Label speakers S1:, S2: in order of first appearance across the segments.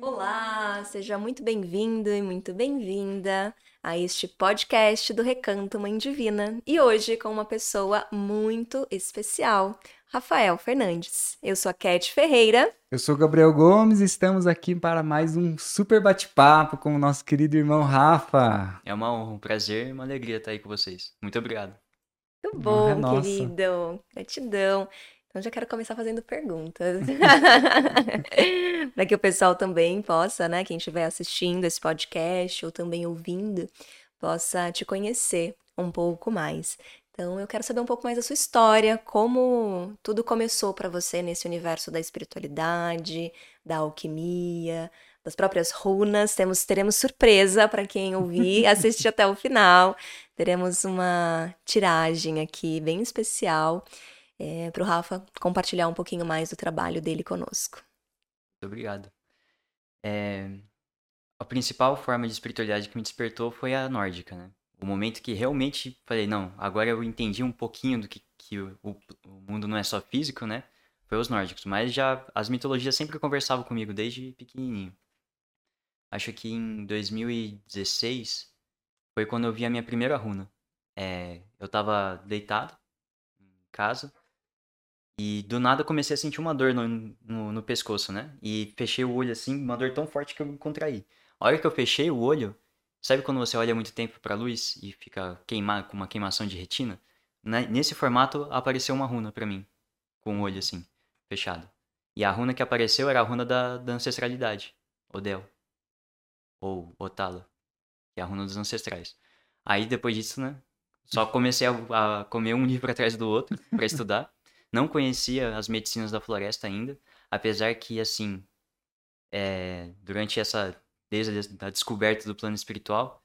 S1: Olá, seja muito bem-vindo e muito bem-vinda a este podcast do Recanto Mãe Divina. E hoje com uma pessoa muito especial, Rafael Fernandes. Eu sou a Cat Ferreira.
S2: Eu sou Gabriel Gomes e estamos aqui para mais um super bate-papo com o nosso querido irmão Rafa.
S3: É uma honra, um prazer e uma alegria estar aí com vocês. Muito obrigado.
S1: Muito bom, é querido. Gratidão. Então já quero começar fazendo perguntas. para que o pessoal também possa, né, quem estiver assistindo esse podcast ou também ouvindo, possa te conhecer um pouco mais. Então eu quero saber um pouco mais da sua história, como tudo começou para você nesse universo da espiritualidade, da alquimia, das próprias runas. Temos, teremos surpresa para quem ouvir, assistir até o final. Teremos uma tiragem aqui bem especial é, para o Rafa compartilhar um pouquinho mais do trabalho dele conosco.
S3: Muito obrigado. É, a principal forma de espiritualidade que me despertou foi a nórdica, né? O momento que realmente falei, não, agora eu entendi um pouquinho do que, que o, o, mundo não é só físico, né? Foi os nórdicos. Mas já as mitologias sempre conversavam comigo desde pequenininho. Acho que em 2016 foi quando eu vi a minha primeira runa. É, eu tava deitado em casa e do nada comecei a sentir uma dor no, no, no, pescoço, né? E fechei o olho assim, uma dor tão forte que eu me contraí. A hora que eu fechei o olho, sabe quando você olha muito tempo pra luz e fica queimado com uma queimação de retina? Nesse formato apareceu uma runa pra mim, com o olho assim, fechado. E a runa que apareceu era a runa da, da ancestralidade, Odel. Ou Otala, que é a runa dos ancestrais. Aí depois disso, né? Só comecei a, a comer um livro atrás do outro para estudar. Não conhecia as medicinas da floresta ainda, apesar que, assim, é, durante essa. desde a descoberta do plano espiritual,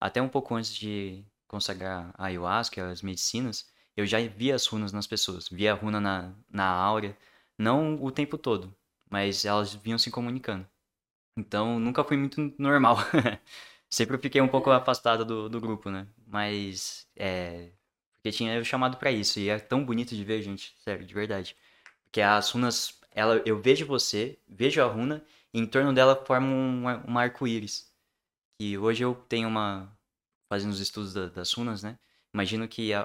S3: até um pouco antes de consagrar a ayahuasca, as medicinas, eu já via as runas nas pessoas. Via a runa na, na áurea, não o tempo todo, mas elas vinham se comunicando. Então, nunca foi muito normal. Sempre fiquei um pouco afastado do, do grupo, né? Mas, é, porque tinha o chamado para isso. E é tão bonito de ver, gente. Sério, de verdade. Porque as runas, ela, eu vejo você, vejo a runa, e em torno dela forma um, um arco-íris. E hoje eu tenho uma. Fazendo os estudos da, das runas, né? Imagino que a,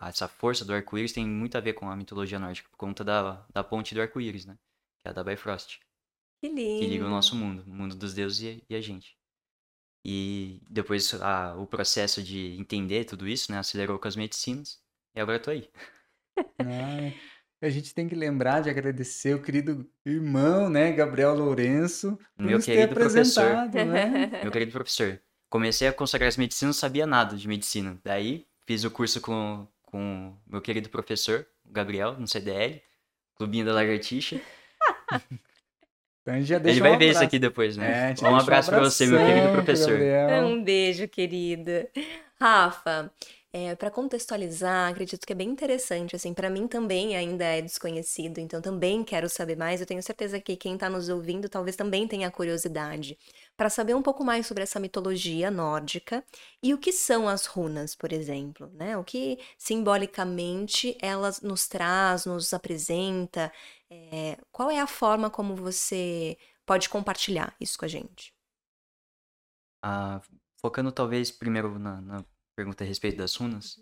S3: a, essa força do arco-íris tem muito a ver com a mitologia nórdica, por conta da, da ponte do arco-íris, né? Que é a da Bifrost.
S1: Que lindo.
S3: Que liga o nosso mundo, o mundo dos deuses e, a gente. E depois a, o processo de entender tudo isso, né, acelerou com as medicinas. E agora eu tô aí.
S2: Ah, a gente tem que lembrar de agradecer o querido irmão, né, Gabriel Lourenço,
S3: por Meu querido professor. Né? Meu querido professor. Comecei a consagrar as medicinas, não sabia nada de medicina. Daí fiz o curso com com meu querido professor, Gabriel, no CDL, Clubinho da Lagartixa.
S2: Então a gente já
S3: deixa Ele vai um ver isso aqui depois, né? É, um abraço um para você, meu querido professor.
S1: Gabriel. Um beijo, querido. Rafa, é, para contextualizar, acredito que é bem interessante, assim, para mim também ainda é desconhecido, então também quero saber mais. Eu tenho certeza que quem está nos ouvindo talvez também tenha curiosidade para saber um pouco mais sobre essa mitologia nórdica e o que são as runas, por exemplo, né? O que simbolicamente elas nos traz, nos apresenta, é, qual é a forma como você pode compartilhar isso com a gente?
S3: Ah, focando talvez primeiro na, na, pergunta a respeito das runas,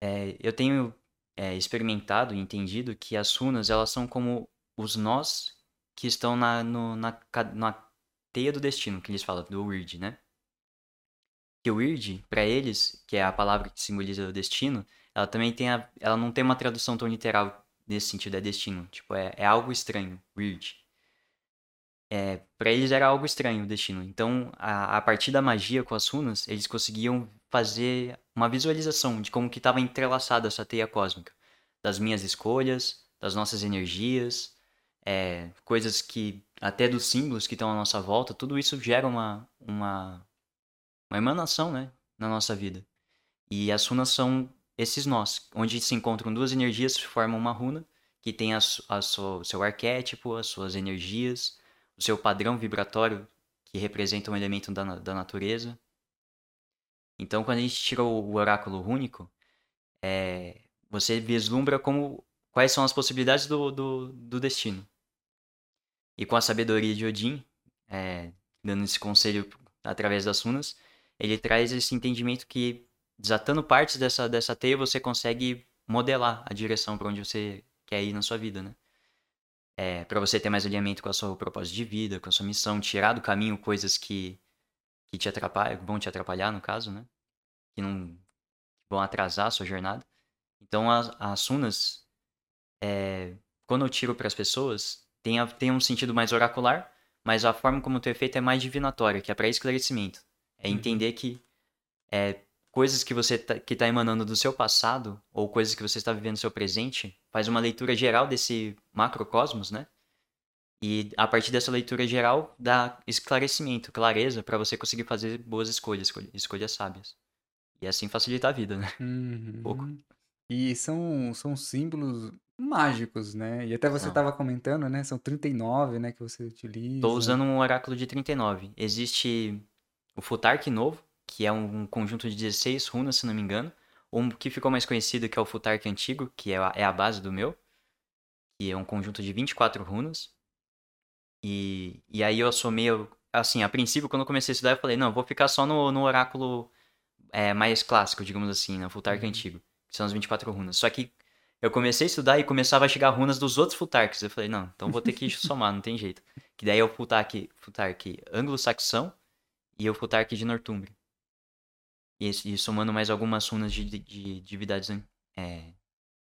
S3: é, eu tenho é, experimentado e entendido que as runas elas são como os nós que estão na, no, na, na teia do destino, que eles falam, do Weird, né? Que o Weird, para eles, que é a palavra que simboliza o destino, ela também tem a, ela não tem uma tradução tão literal nesse sentido, é destino. Tipo, é, é algo estranho, weird. É, para eles era algo estranho o destino. Então, a, a partir da magia com as runas, eles conseguiam fazer uma visualização de como que estava entrelaçada essa teia cósmica. Das minhas escolhas, das nossas energias, é, coisas que, até dos símbolos que estão à nossa volta, tudo isso gera uma, uma, uma emanação, né, na nossa vida. E as runas são esses nós, onde se encontram duas energias formam uma runa, que tem a, a seu arquétipo, as suas energias, o seu padrão vibratório, que representa um elemento da, da natureza. Então, quando a gente tira o, o oráculo rúnico, é, você vislumbra como quais são as possibilidades do, do, do destino. E com a sabedoria de Odin, é, dando esse conselho através das runas, ele traz esse entendimento que desatando partes dessa, dessa teia você consegue modelar a direção para onde você quer ir na sua vida, né? É, para você ter mais alinhamento com a sua propósito de vida, com a sua missão, tirar do caminho coisas que, que te atrapalham, vão te atrapalhar no caso, né? Que não vão atrasar a sua jornada. Então as, as runas, é, quando eu tiro para as pessoas, tem, a, tem um sentido mais oracular, mas a forma como é feito é mais divinatória, que é para esclarecimento. É uhum. entender que é, coisas que você tá, que está emanando do seu passado ou coisas que você está vivendo no seu presente faz uma leitura geral desse macrocosmos, né? E a partir dessa leitura geral dá esclarecimento, clareza para você conseguir fazer boas escolhas, escolhas sábias. E assim facilita a vida, né?
S2: Uhum. Um pouco. E são, são símbolos mágicos, né? E até você estava comentando, né? São 39, né, que você utiliza.
S3: Estou usando um oráculo de 39. Existe o Futark novo, que é um conjunto de 16 runas, se não me engano. Um que ficou mais conhecido, que é o Futark antigo, que é a, é a base do meu. Que é um conjunto de 24 runas. E, e aí eu assomei, assim, a princípio, quando eu comecei a estudar, eu falei, não, eu vou ficar só no, no oráculo é, mais clássico, digamos assim, no Futark uhum. antigo. Que são as 24 runas. Só que eu comecei a estudar e começava a chegar runas dos outros Futarks. Eu falei, não, então vou ter que somar, não tem jeito. Que daí é o Futark, Futark anglo-saxão e o Futark de Northumbria. E, e somando mais algumas runas de, de, de divindades, é,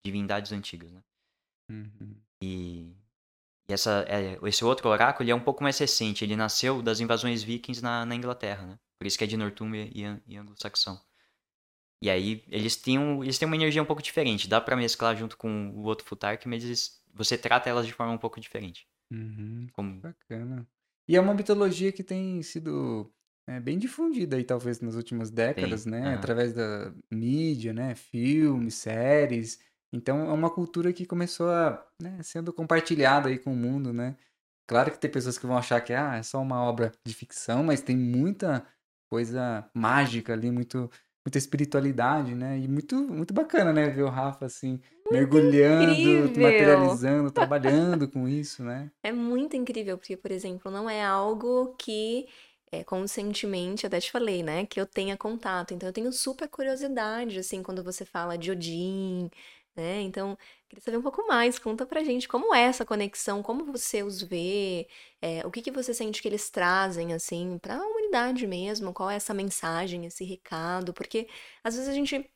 S3: divindades antigas, né?
S2: Uhum.
S3: E, e essa, é, esse outro oráculo ele é um pouco mais recente. Ele nasceu das invasões vikings na, na Inglaterra, né? Por isso que é de Northumbria e, e anglo-saxão. E aí eles têm, um, eles têm uma energia um pouco diferente. Dá para mesclar junto com o outro Futark, mas eles, você trata elas de forma um pouco diferente.
S2: Uhum, Como... Bacana. E é uma mitologia que tem sido é, bem difundida aí, talvez, nas últimas décadas, né? Uhum. Através da mídia, né? Filmes, séries. Então, é uma cultura que começou a, né, sendo compartilhada aí com o mundo, né? Claro que tem pessoas que vão achar que ah, é só uma obra de ficção, mas tem muita coisa mágica ali, muito muita espiritualidade, né? E muito, muito bacana, né? Ver o Rafa assim, mergulhando, incrível. materializando, trabalhando com isso, né?
S1: É muito incrível, porque, por exemplo, não é algo que é, conscientemente, até te falei, né? Que eu tenha contato. Então, eu tenho super curiosidade, assim, quando você fala de Odin, né? Então, queria saber um pouco mais. Conta pra gente como é essa conexão, como você os vê, é, o que que você sente que eles trazem, assim, pra humanidade mesmo, qual é essa mensagem, esse recado, porque às vezes a gente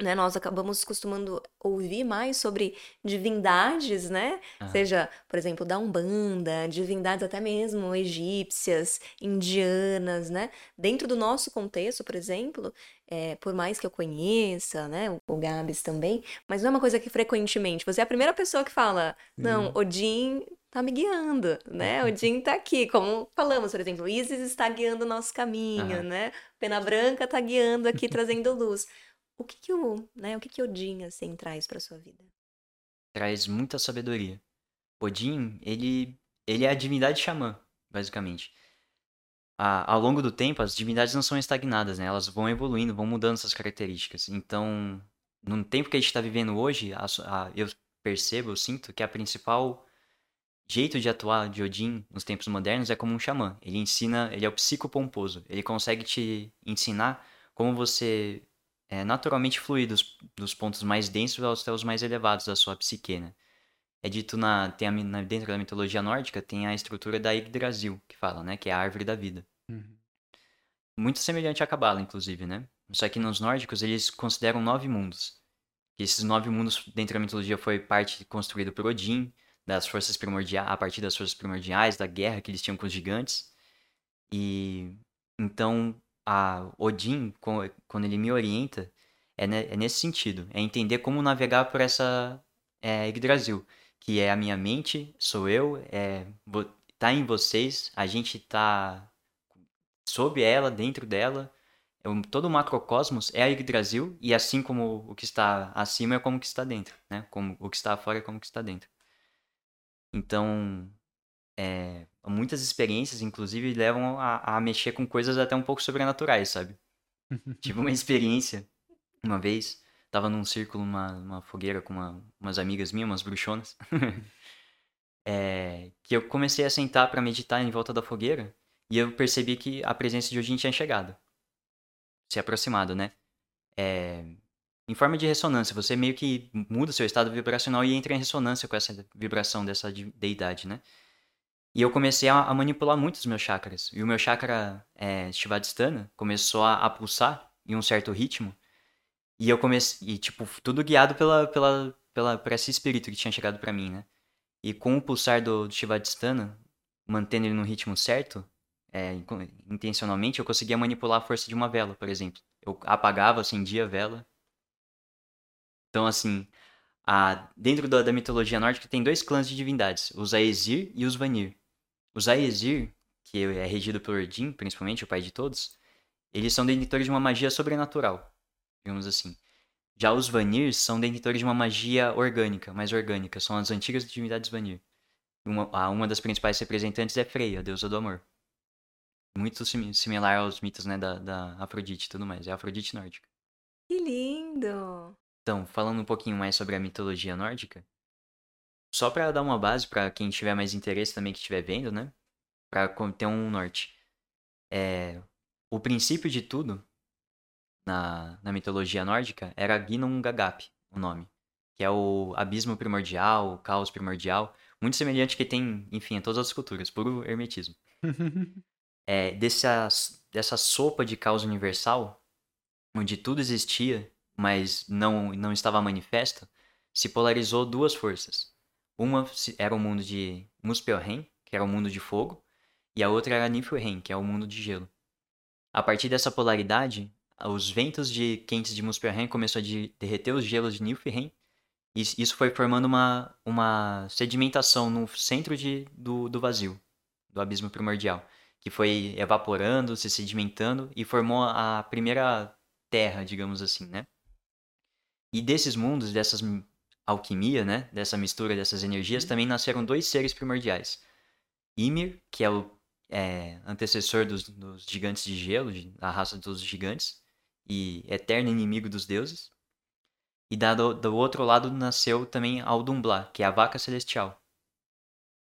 S1: né, nós acabamos costumando ouvir mais sobre divindades, né? Uhum. Seja, por exemplo, da Umbanda, divindades até mesmo egípcias, indianas, né? Dentro do nosso contexto, por exemplo, é, por mais que eu conheça, né, o, o Gabs também, mas não é uma coisa que frequentemente, você é a primeira pessoa que fala, não, Odin tá me guiando, né? Odin tá aqui, como falamos, por exemplo, Isis está guiando o nosso caminho, uhum. né? Pena Branca tá guiando aqui, trazendo luz. O que que o, né, o que que Odin, assim, traz pra sua vida?
S3: Traz muita sabedoria. Odin, ele, ele é a divindade xamã, basicamente. A, ao longo do tempo, as divindades não são estagnadas, né? Elas vão evoluindo, vão mudando essas características. Então, no tempo que a gente está vivendo hoje, a, a, eu percebo, eu sinto que a principal jeito de atuar de Odin nos tempos modernos é como um xamã. Ele ensina, ele é o psicopomposo. Ele consegue te ensinar como você é, naturalmente fluir dos, pontos mais densos aos os mais elevados da sua psique, né? É dito na, tem a, dentro da mitologia nórdica, tem a estrutura da Yggdrasil, que fala, né? Que é a árvore da vida.
S2: Uhum.
S3: Muito semelhante à Cabala, inclusive, né? Só que nos nórdicos eles consideram nove mundos. E esses nove mundos, dentro da mitologia, foi parte construída por Odin, das forças primordiais, a partir das forças primordiais, da guerra que eles tinham com os gigantes. E então a Odin, quando ele me orienta, é, é nesse sentido. É entender como navegar por essa é, Yggdrasil, que é a minha mente, sou eu, é, tá em vocês, a gente tá sob ela, dentro dela. É todo o macrocosmos é a Yggdrasil, e assim como o que está acima é como o que está dentro, né? Como o que está fora é como o que está dentro. Então, é, muitas experiências, inclusive, levam a, a, mexer com coisas até um pouco sobrenaturais, sabe? Tive uma experiência, uma vez, Tava num círculo, numa, numa fogueira com uma, umas amigas minhas, umas bruxonas. é, que eu comecei a sentar para meditar em volta da fogueira e eu percebi que a presença de Odin tinha chegado. Se aproximado, né? É, em forma de ressonância, você meio que muda seu estado vibracional e entra em ressonância com essa vibração dessa deidade, né? E eu comecei a, a manipular muito os meus chakras. E o meu chakra é, começou a, a, pulsar em um certo ritmo. E eu comecei, e, tipo, tudo guiado pela, pela, pela, por esse espírito que tinha chegado para mim, né? E com o pulsar do, do mantendo ele no ritmo certo, é, intencionalmente, eu conseguia manipular a força de uma vela, por exemplo. Eu apagava, acendia a vela. Então, assim, a, dentro da, da, mitologia nórdica tem dois clãs de divindades, os Aesir e os Vanir. Os Aesir, que é regido por Odin, principalmente, o pai de todos, eles são detentores de uma magia sobrenatural, digamos assim. Já os Vanir são detentores de uma magia orgânica, mais orgânica, são as antigas divindades Vanir. Uma, uma das principais representantes é Freya, a deusa do amor muito sim, similar aos mitos, né, da, da Afrodite e tudo mais. É a Afrodite nórdica.
S1: Que lindo!
S3: Então, falando um pouquinho mais sobre a mitologia nórdica, só para dar uma base para quem tiver mais interesse também que estiver vendo, né, para ter um norte. É, o princípio de tudo na, na mitologia nórdica era Ginnungagap, o nome, que é o abismo primordial, o caos primordial, muito semelhante que tem, enfim, em todas as culturas, puro hermetismo. é, dessa, dessa sopa de causa universal, onde tudo existia, mas não, não estava manifesto, se polarizou duas forças. Uma era o mundo de Muspelheim, que era o mundo de fogo, e a outra era Niflheim, que é o mundo de gelo. A partir dessa polaridade, os ventos de quentes de Muspelheim começaram a derreter os gelos de Niflheim, e isso foi formando uma, uma sedimentação no centro de, do, do vazio, do abismo primordial que foi evaporando, se sedimentando e formou a primeira terra, digamos assim, né? E desses mundos, dessas alquimia, né, dessa mistura dessas energias, uhum. também nasceram dois seres primordiais. Ymir, que é o é, antecessor dos, dos, gigantes de gelo, da raça dos gigantes, e eterno inimigo dos deuses. E do, do outro lado nasceu também Aldumbla, que é a vaca celestial,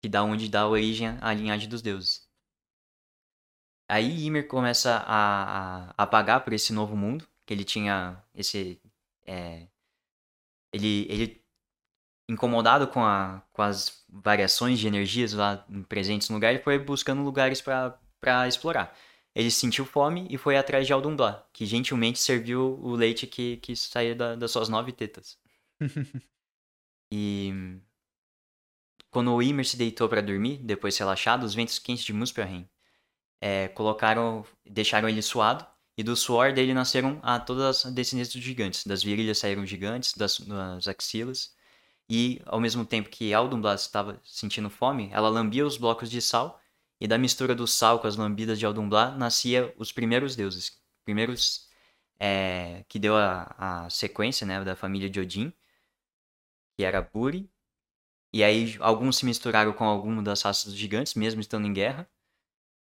S3: que da onde dá origem à linhagem dos deuses. Aí Ymir começa a, a, a pagar por esse novo mundo, que ele tinha esse... É, ele, ele incomodado com, a, com as variações de energias lá presentes no lugar, ele foi buscando lugares para explorar. Ele sentiu fome e foi atrás de Aldumblá, que gentilmente serviu o leite que, que saía da, das suas nove tetas. e quando o Ymir se deitou para dormir, depois relaxado, os ventos quentes de Muspelheim é, colocaram, deixaram ele suado, e do suor dele nasceram a todas as descendências dos gigantes. Das virilhas saíram gigantes, das, das axilas, e ao mesmo tempo que Aldumblad estava sentindo fome, ela lambia os blocos de sal, e da mistura do sal com as lambidas de Aldumblad nascia os primeiros deuses, primeiros é, que deu a, a sequência né, da família de Odin, que era Buri, e aí alguns se misturaram com alguma das raças dos gigantes, mesmo estando em guerra,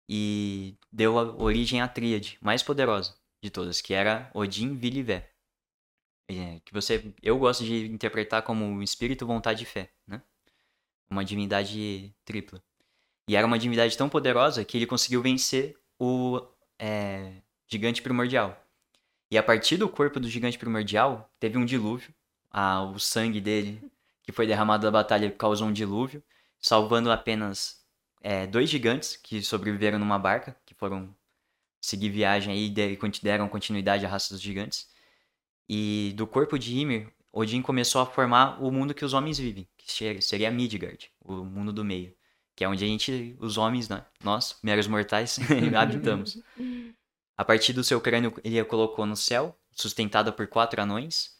S3: e deu origem à tríade mais poderosa de todas, que era Odin, Vili e Vé. É, que você, eu gosto de interpretar como espírito, vontade e fé, né? Uma divindade tripla. E era uma divindade tão poderosa que ele conseguiu vencer o é, gigante primordial. E a partir do corpo do gigante primordial, teve um dilúvio. Ah, o sangue dele, que foi derramado da batalha, causou um dilúvio, salvando apenas é, dois gigantes que sobreviveram numa barca, que foram seguir viagem aí e deram continuidade à raça dos gigantes. E do corpo de Ymir, Odin começou a formar o mundo que os homens vivem, que seria Midgard, o mundo do meio, que é onde a gente, os homens, né, nós, meros mortais, habitamos. A partir do seu crânio, ele a colocou no céu, sustentada por quatro anões.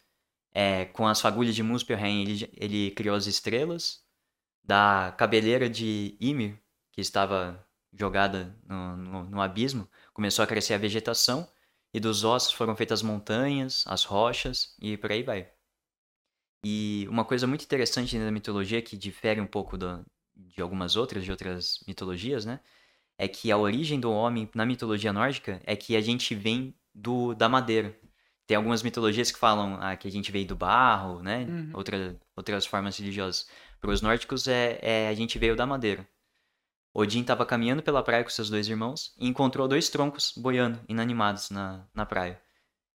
S3: É, com as fagulhas de Muspelheim, ele, ele criou as estrelas. Da cabeleira de Ymir, que estava jogada no, no, no abismo, começou a crescer a vegetação e dos ossos foram feitas as montanhas, as rochas e por aí vai. E uma coisa muito interessante da mitologia que difere um pouco de algumas outras, de outras mitologias, né? É que a origem do homem na mitologia nórdica é que a gente vem do, da madeira. tem algumas mitologias que falam ah, que a gente veio do barro, né? Uhum. Outra, outras formas religiosas. Para os nórdicos, é, é, a gente veio da madeira. Odin estava caminhando pela praia com seus dois irmãos e encontrou dois troncos boiando, inanimados na, na praia.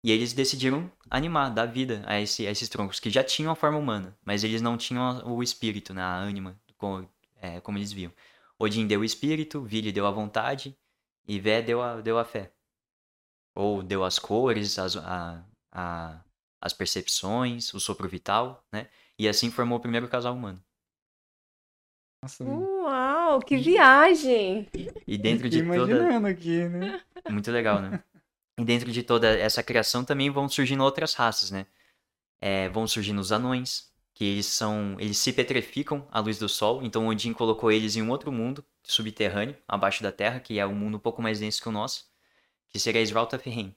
S3: E eles decidiram animar, dar vida a, esse, a esses troncos, que já tinham a forma humana, mas eles não tinham o espírito, né, a ânima, como, é, como eles viam. Odin deu o espírito, Vili deu a vontade e Vé deu a, deu a fé. Ou deu as cores, as, a, a, as percepções, o sopro vital, né? E assim formou o primeiro casal humano.
S1: Nossa, Uau, que viagem!
S3: E dentro de
S2: toda... aqui, né?
S3: Muito legal, né? E dentro de toda essa criação também vão surgindo outras raças, né? É, vão surgindo os anões, que eles são, eles se petrificam à luz do sol, então Odin colocou eles em um outro mundo subterrâneo, abaixo da Terra, que é um mundo um pouco mais denso que o nosso, que seria Svartalfheim.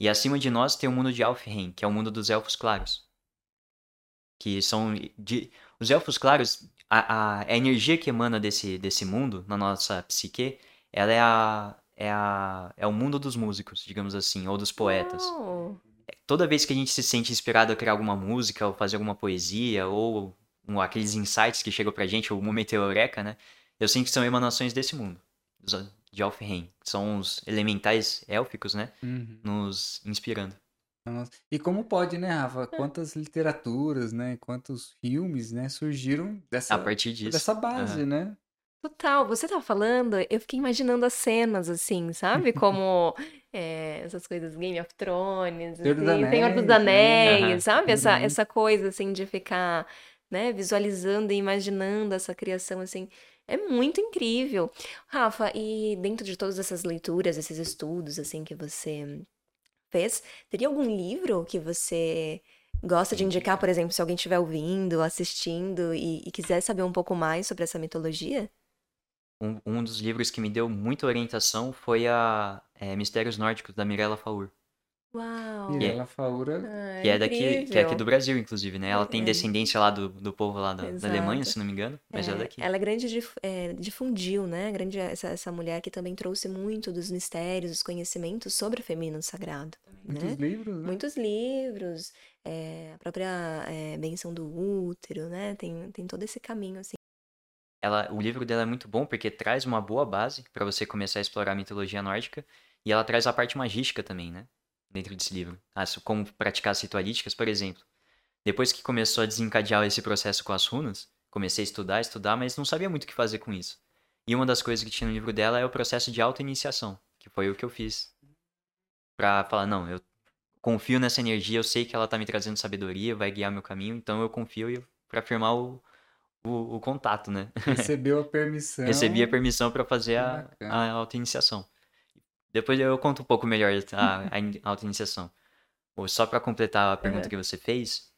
S3: E acima de nós tem o mundo de Alfheim, que é o mundo dos elfos claros. Que são de os elfos claros, a, a, a energia que emana desse desse mundo na nossa psique, ela é a é a é o mundo dos músicos, digamos assim, ou dos poetas. Oh toda vez que a gente se sente inspirado a criar alguma música, ou fazer alguma poesia, ou um, aqueles insights que chegam pra gente, o momento eureka, né? Eu sinto que são emanações desse mundo, de Alfheim. São os elementais élficos, né? Uhum. Nos inspirando.
S2: Nossa. E como pode, né, Rafa? Quantas literaturas, né? Quantos filmes, né? Surgiram dessa,
S3: a partir disso.
S2: dessa base, uhum. né?
S1: Total, você tá falando, eu fiquei imaginando as cenas, assim, sabe? Como é, essas coisas Game of Thrones,
S2: Senhor dos assim,
S1: Senhor dos Anéis, né? sabe? Essa, uhum. essa coisa, assim, de ficar, né, visualizando e imaginando essa criação, assim, é muito incrível. Rafa, e dentro de todas essas leituras, esses estudos, assim, que você fez, teria algum livro que você gosta de indicar, por exemplo, se alguém estiver ouvindo, assistindo e, e quiser saber um pouco mais sobre essa mitologia?
S3: um, um dos livros que me deu muita orientação foi a é, Mistérios Nórdicos, da Mirella Faur.
S1: Uau!
S2: Mirella Faur
S1: ah,
S3: que é daqui, que é aqui do Brasil, inclusive, né? Ela tem é. descendência lá do, do povo lá da, da Alemanha, se não me engano, mas é, é daqui.
S1: Ela é grande, dif, é, difundiu, né? Grande essa, essa mulher que também trouxe muito dos mistérios, dos conhecimentos sobre o feminino sagrado.
S2: Muitos
S1: né?
S2: livros, né?
S1: Muitos livros, é, a própria é, benção do útero, né? Tem, tem todo esse caminho, assim,
S3: ela, o livro dela é muito bom porque traz uma boa base para você começar a explorar a mitologia nórdica e ela traz a parte magística também, né? Dentro desse livro. As, como praticar as ritualísticas, por exemplo. Depois que começou a desencadear esse processo com as runas, comecei a estudar, estudar, mas não sabia muito o que fazer com isso. E uma das coisas que tinha no livro dela é o processo de auto-iniciação, que foi o que eu fiz. Pra falar, não, eu confio nessa energia, eu sei que ela tá me trazendo sabedoria, vai guiar meu caminho, então eu confio para afirmar o, o, o contato, né?
S2: Recebeu a permissão.
S3: Recebi a permissão para fazer a, a auto-iniciação. Depois eu conto um pouco melhor a, a auto-iniciação. Só para completar a pergunta que você fez,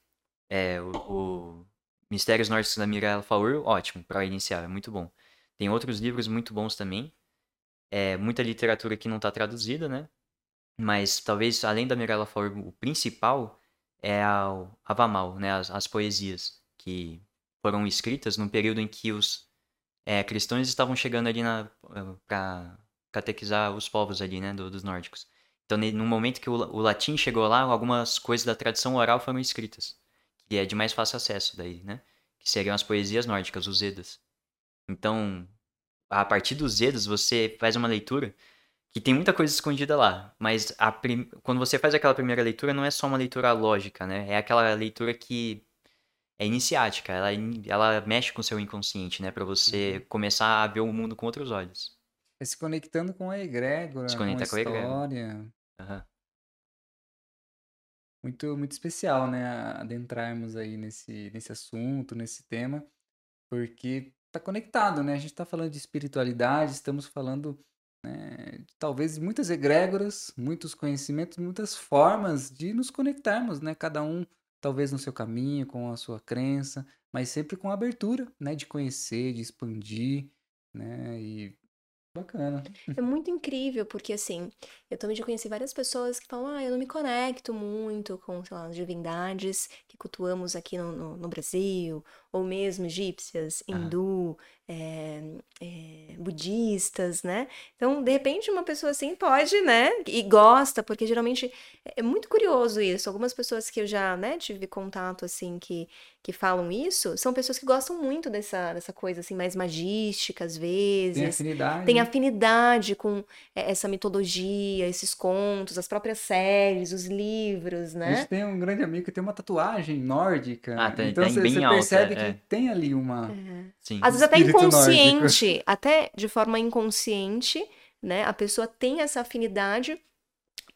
S3: é, o, o Mistérios Nórdicos da Mirella Faur, ótimo, para iniciar, é muito bom. Tem outros livros muito bons também. É, muita literatura que não está traduzida, né? Mas talvez, além da Mirella Faur, o principal é a Avamal, né? As, as poesias, que foram escritas num período em que os é, cristãos estavam chegando ali para catequizar os povos ali, né, do, dos nórdicos. Então, no momento que o, o, latim chegou lá, algumas coisas da tradição oral foram escritas, que é de mais fácil acesso daí, né? Que seriam as poesias nórdicas, os Edas. Então, a partir dos Edas, você faz uma leitura que tem muita coisa escondida lá, mas prim... quando você faz aquela primeira leitura, não é só uma leitura lógica, né? É aquela leitura que é iniciática, ela, ela mexe com o seu inconsciente, né? Para você uhum. começar a ver o mundo com outros olhos.
S2: É se conectando com a egrégora, se conecta com a, com a história. Uhum. Muito, muito especial, né? Adentrarmos aí nesse, nesse assunto, nesse tema, porque tá conectado, né? A gente tá falando de espiritualidade, estamos falando né, de, talvez muitas egrégoras, muitos conhecimentos, muitas formas de nos conectarmos, né? Cada um talvez no seu caminho, com a sua crença, mas sempre com abertura, né, de conhecer, de expandir, né, e Bacana.
S1: É muito incrível, porque assim, eu também já conheci várias pessoas que falam, ah, eu não me conecto muito com, sei lá, as divindades que cultuamos aqui no, no, no Brasil, ou mesmo egípcias, hindu, é, é, budistas, né? Então, de repente, uma pessoa assim pode, né? E gosta, porque geralmente é muito curioso isso. Algumas pessoas que eu já, né, tive contato, assim, que, que falam isso, são pessoas que gostam muito dessa, dessa coisa, assim, mais magística, às vezes. Tem
S2: afinidade.
S1: Tem afinidade com essa mitologia, esses contos, as próprias séries, os livros, né? A
S2: gente tem um grande amigo que tem uma tatuagem nórdica.
S3: Ah, tem, então você percebe
S2: que é. tem ali uma.
S1: É. Sim. Às vezes até inconsciente, nórdico. até de forma inconsciente, né? A pessoa tem essa afinidade,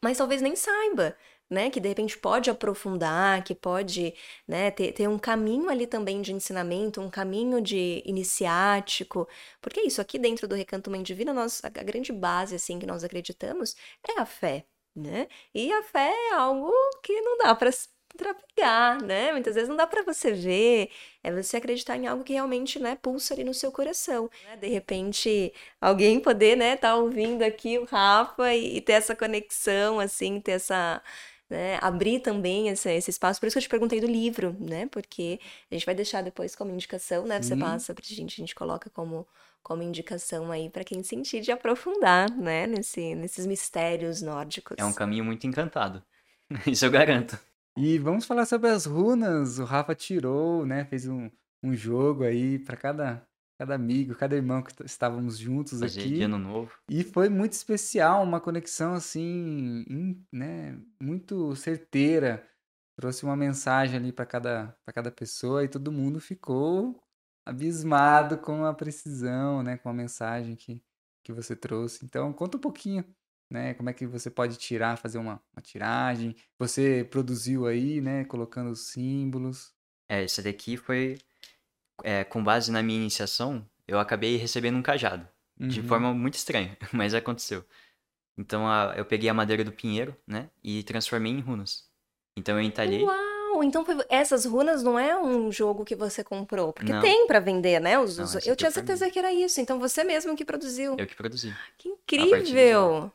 S1: mas talvez nem saiba. Né, que de repente pode aprofundar, que pode né, ter, ter um caminho ali também de ensinamento, um caminho de iniciático, porque é isso, aqui dentro do Recanto Mãe Divina, nós, a, a grande base assim que nós acreditamos é a fé, né? E a fé é algo que não dá para para pegar, né? Muitas vezes não dá para você ver, é você acreditar em algo que realmente, né, pulsa ali no seu coração. Né? De repente, alguém poder, né, tá ouvindo aqui o Rafa e, e ter essa conexão, assim, ter essa né, abrir também esse, esse espaço. Por isso que eu te perguntei do livro, né? Porque a gente vai deixar depois como indicação, né? Você Sim. passa pra gente, a gente coloca como, como indicação aí para quem sentir de aprofundar, né? Nesse, nesses mistérios nórdicos.
S3: É um caminho muito encantado. Isso eu garanto.
S2: E vamos falar sobre as runas. O Rafa tirou, né? Fez um, um jogo aí para cada, cada amigo, cada irmão que estávamos juntos
S3: Fazer
S2: aqui.
S3: De ano novo.
S2: E foi muito especial, uma conexão assim, in, né? Muito certeira. Trouxe uma mensagem ali para cada, cada pessoa e todo mundo ficou abismado com a precisão, né? Com a mensagem que, que você trouxe. Então, conta um pouquinho né? Como é que você pode tirar, fazer uma, uma tiragem? Você produziu aí, né? Colocando os símbolos.
S3: É, esse daqui foi é, com base na minha iniciação. Eu acabei recebendo um cajado uhum. de forma muito estranha, mas aconteceu. Então a, eu peguei a madeira do pinheiro, né? E transformei em runas. Então eu entalhei.
S1: Uau! Então foi... essas runas não é um jogo que você comprou, porque não. tem para vender, né? Os, não, os... Eu tinha certeza que era isso. Então você mesmo que produziu.
S3: Eu que produzi.
S1: Que incrível!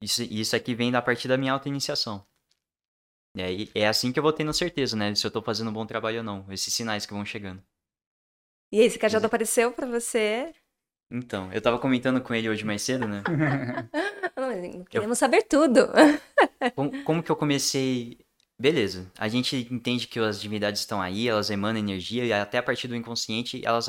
S3: Isso, isso aqui vem da partir da minha auto-iniciação. É, é assim que eu vou tendo certeza, né? Se eu tô fazendo um bom trabalho ou não. Esses sinais que vão chegando.
S1: E esse cajado apareceu para você?
S3: Então, eu tava comentando com ele hoje mais cedo, né?
S1: Queremos eu... saber tudo.
S3: como, como que eu comecei beleza, a gente entende que as divindades estão aí, elas emanam energia e até a partir do inconsciente elas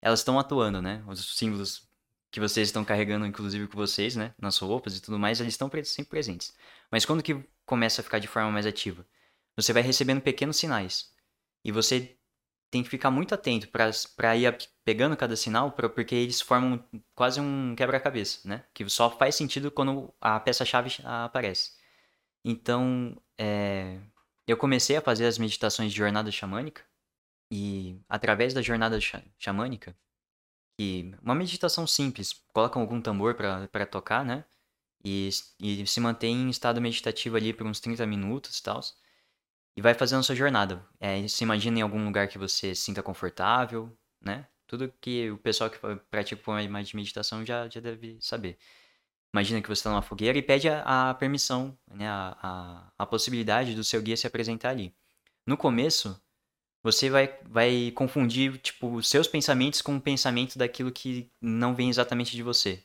S3: elas estão atuando, né? Os símbolos que vocês estão carregando, inclusive com vocês, né? Nas roupas e tudo mais, eles estão sempre presentes. Mas quando que começa a ficar de forma mais ativa? Você vai recebendo pequenos sinais. E você tem que ficar muito atento para ir pegando cada sinal, pra, porque eles formam quase um quebra-cabeça, né? Que só faz sentido quando a peça-chave aparece. Então, é, eu comecei a fazer as meditações de jornada xamânica. E através da jornada xamânica, que uma meditação simples, coloca algum tambor para tocar, né? E, e se mantém em estado meditativo ali por uns 30 minutos e tal. E vai fazendo sua jornada. É, se imagina em algum lugar que você se sinta confortável, né? Tudo que o pessoal que pratica mais de meditação já, já deve saber. Imagina que você está numa fogueira e pede a, a permissão, né? A, a, a possibilidade do seu guia se apresentar ali. No começo, você vai, vai confundir, tipo, seus pensamentos com o pensamento daquilo que não vem exatamente de você.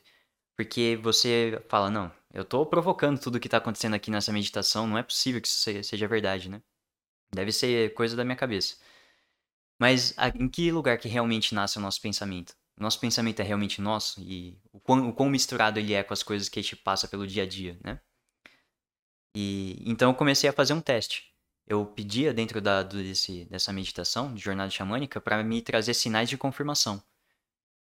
S3: Porque você fala, não, eu tô provocando tudo o que tá acontecendo aqui nessa meditação, não é possível que isso seja verdade, né? Deve ser coisa da minha cabeça. Mas em que lugar que realmente nasce o nosso pensamento? Nosso pensamento é realmente nosso e o quão, o quão misturado ele é com as coisas que a gente passa pelo dia a dia, né? E então eu comecei a fazer um teste eu pedia dentro da, desse, dessa meditação de jornada xamânica para me trazer sinais de confirmação.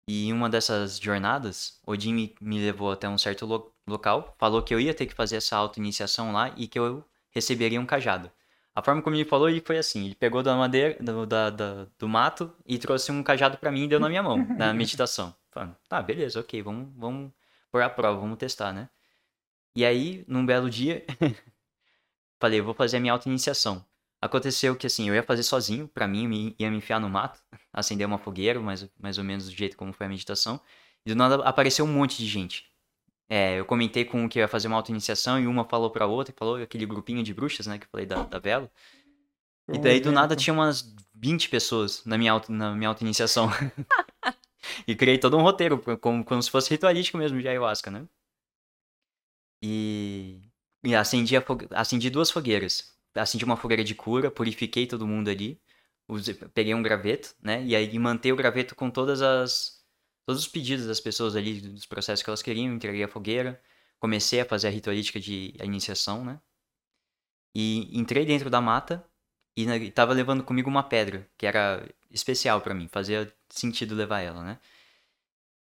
S3: E em uma dessas jornadas, Odin me, me levou até um certo lo, local, falou que eu ia ter que fazer essa auto-iniciação lá e que eu receberia um cajado. A forma como ele falou ele foi assim: ele pegou da madeira, do, da, da, do mato e trouxe um cajado para mim e deu na minha mão, na meditação. Falando, tá, beleza, ok, vamos, vamos pôr a prova, vamos testar, né? E aí, num belo dia, Falei, vou fazer a minha auto-iniciação. Aconteceu que, assim, eu ia fazer sozinho, para mim, ia me enfiar no mato, acender uma fogueira, mais, mais ou menos do jeito como foi a meditação. E do nada apareceu um monte de gente. É, eu comentei com o que ia fazer uma auto-iniciação e uma falou pra outra, falou aquele grupinho de bruxas, né, que eu falei da, da vela. E daí do nada tinha umas 20 pessoas na minha auto, na minha auto-iniciação. e criei todo um roteiro, como, como se fosse ritualístico mesmo de ayahuasca, né? E, e acendi, a, acendi duas fogueiras. Acendi uma fogueira de cura, purifiquei todo mundo ali. Peguei um graveto, né? E aí mantei o graveto com todas as todos os pedidos das pessoas ali, dos processos que elas queriam, entreguei a fogueira, comecei a fazer a ritualística de iniciação, né? E entrei dentro da mata e estava levando comigo uma pedra, que era especial para mim, fazia sentido levar ela, né?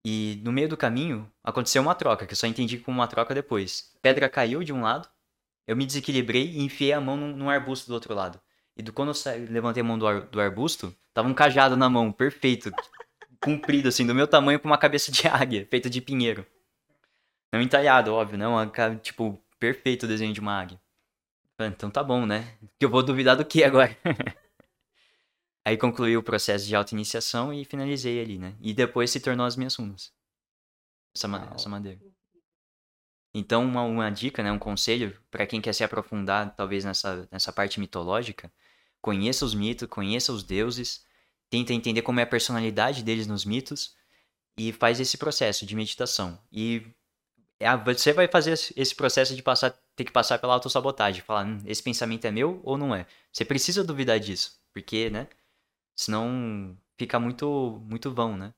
S3: E no meio do caminho aconteceu uma troca, que eu só entendi como uma troca depois. Pedra caiu de um lado, eu me desequilibrei e enfiei a mão num, num arbusto do outro lado. E do, quando eu levantei a mão do, ar, do arbusto, tava um cajado na mão, perfeito comprido, assim, do meu tamanho com uma cabeça de águia, feita de pinheiro. Não entalhado, óbvio, não. Tipo, perfeito o desenho de uma águia. Então tá bom, né? Que eu vou duvidar do que agora? Aí concluí o processo de auto-iniciação e finalizei ali, né? E depois se tornou as minhas runas. Essa, essa madeira. Então, uma, uma dica, né? Um conselho para quem quer se aprofundar, talvez, nessa, nessa parte mitológica. Conheça os mitos, conheça os deuses tenta entender como é a personalidade deles nos mitos e faz esse processo de meditação. E é você vai fazer esse processo de passar, ter que passar pela autossabotagem, falar, hum, esse pensamento é meu ou não é? Você precisa duvidar disso, porque, né? Senão fica muito, muito vão, né?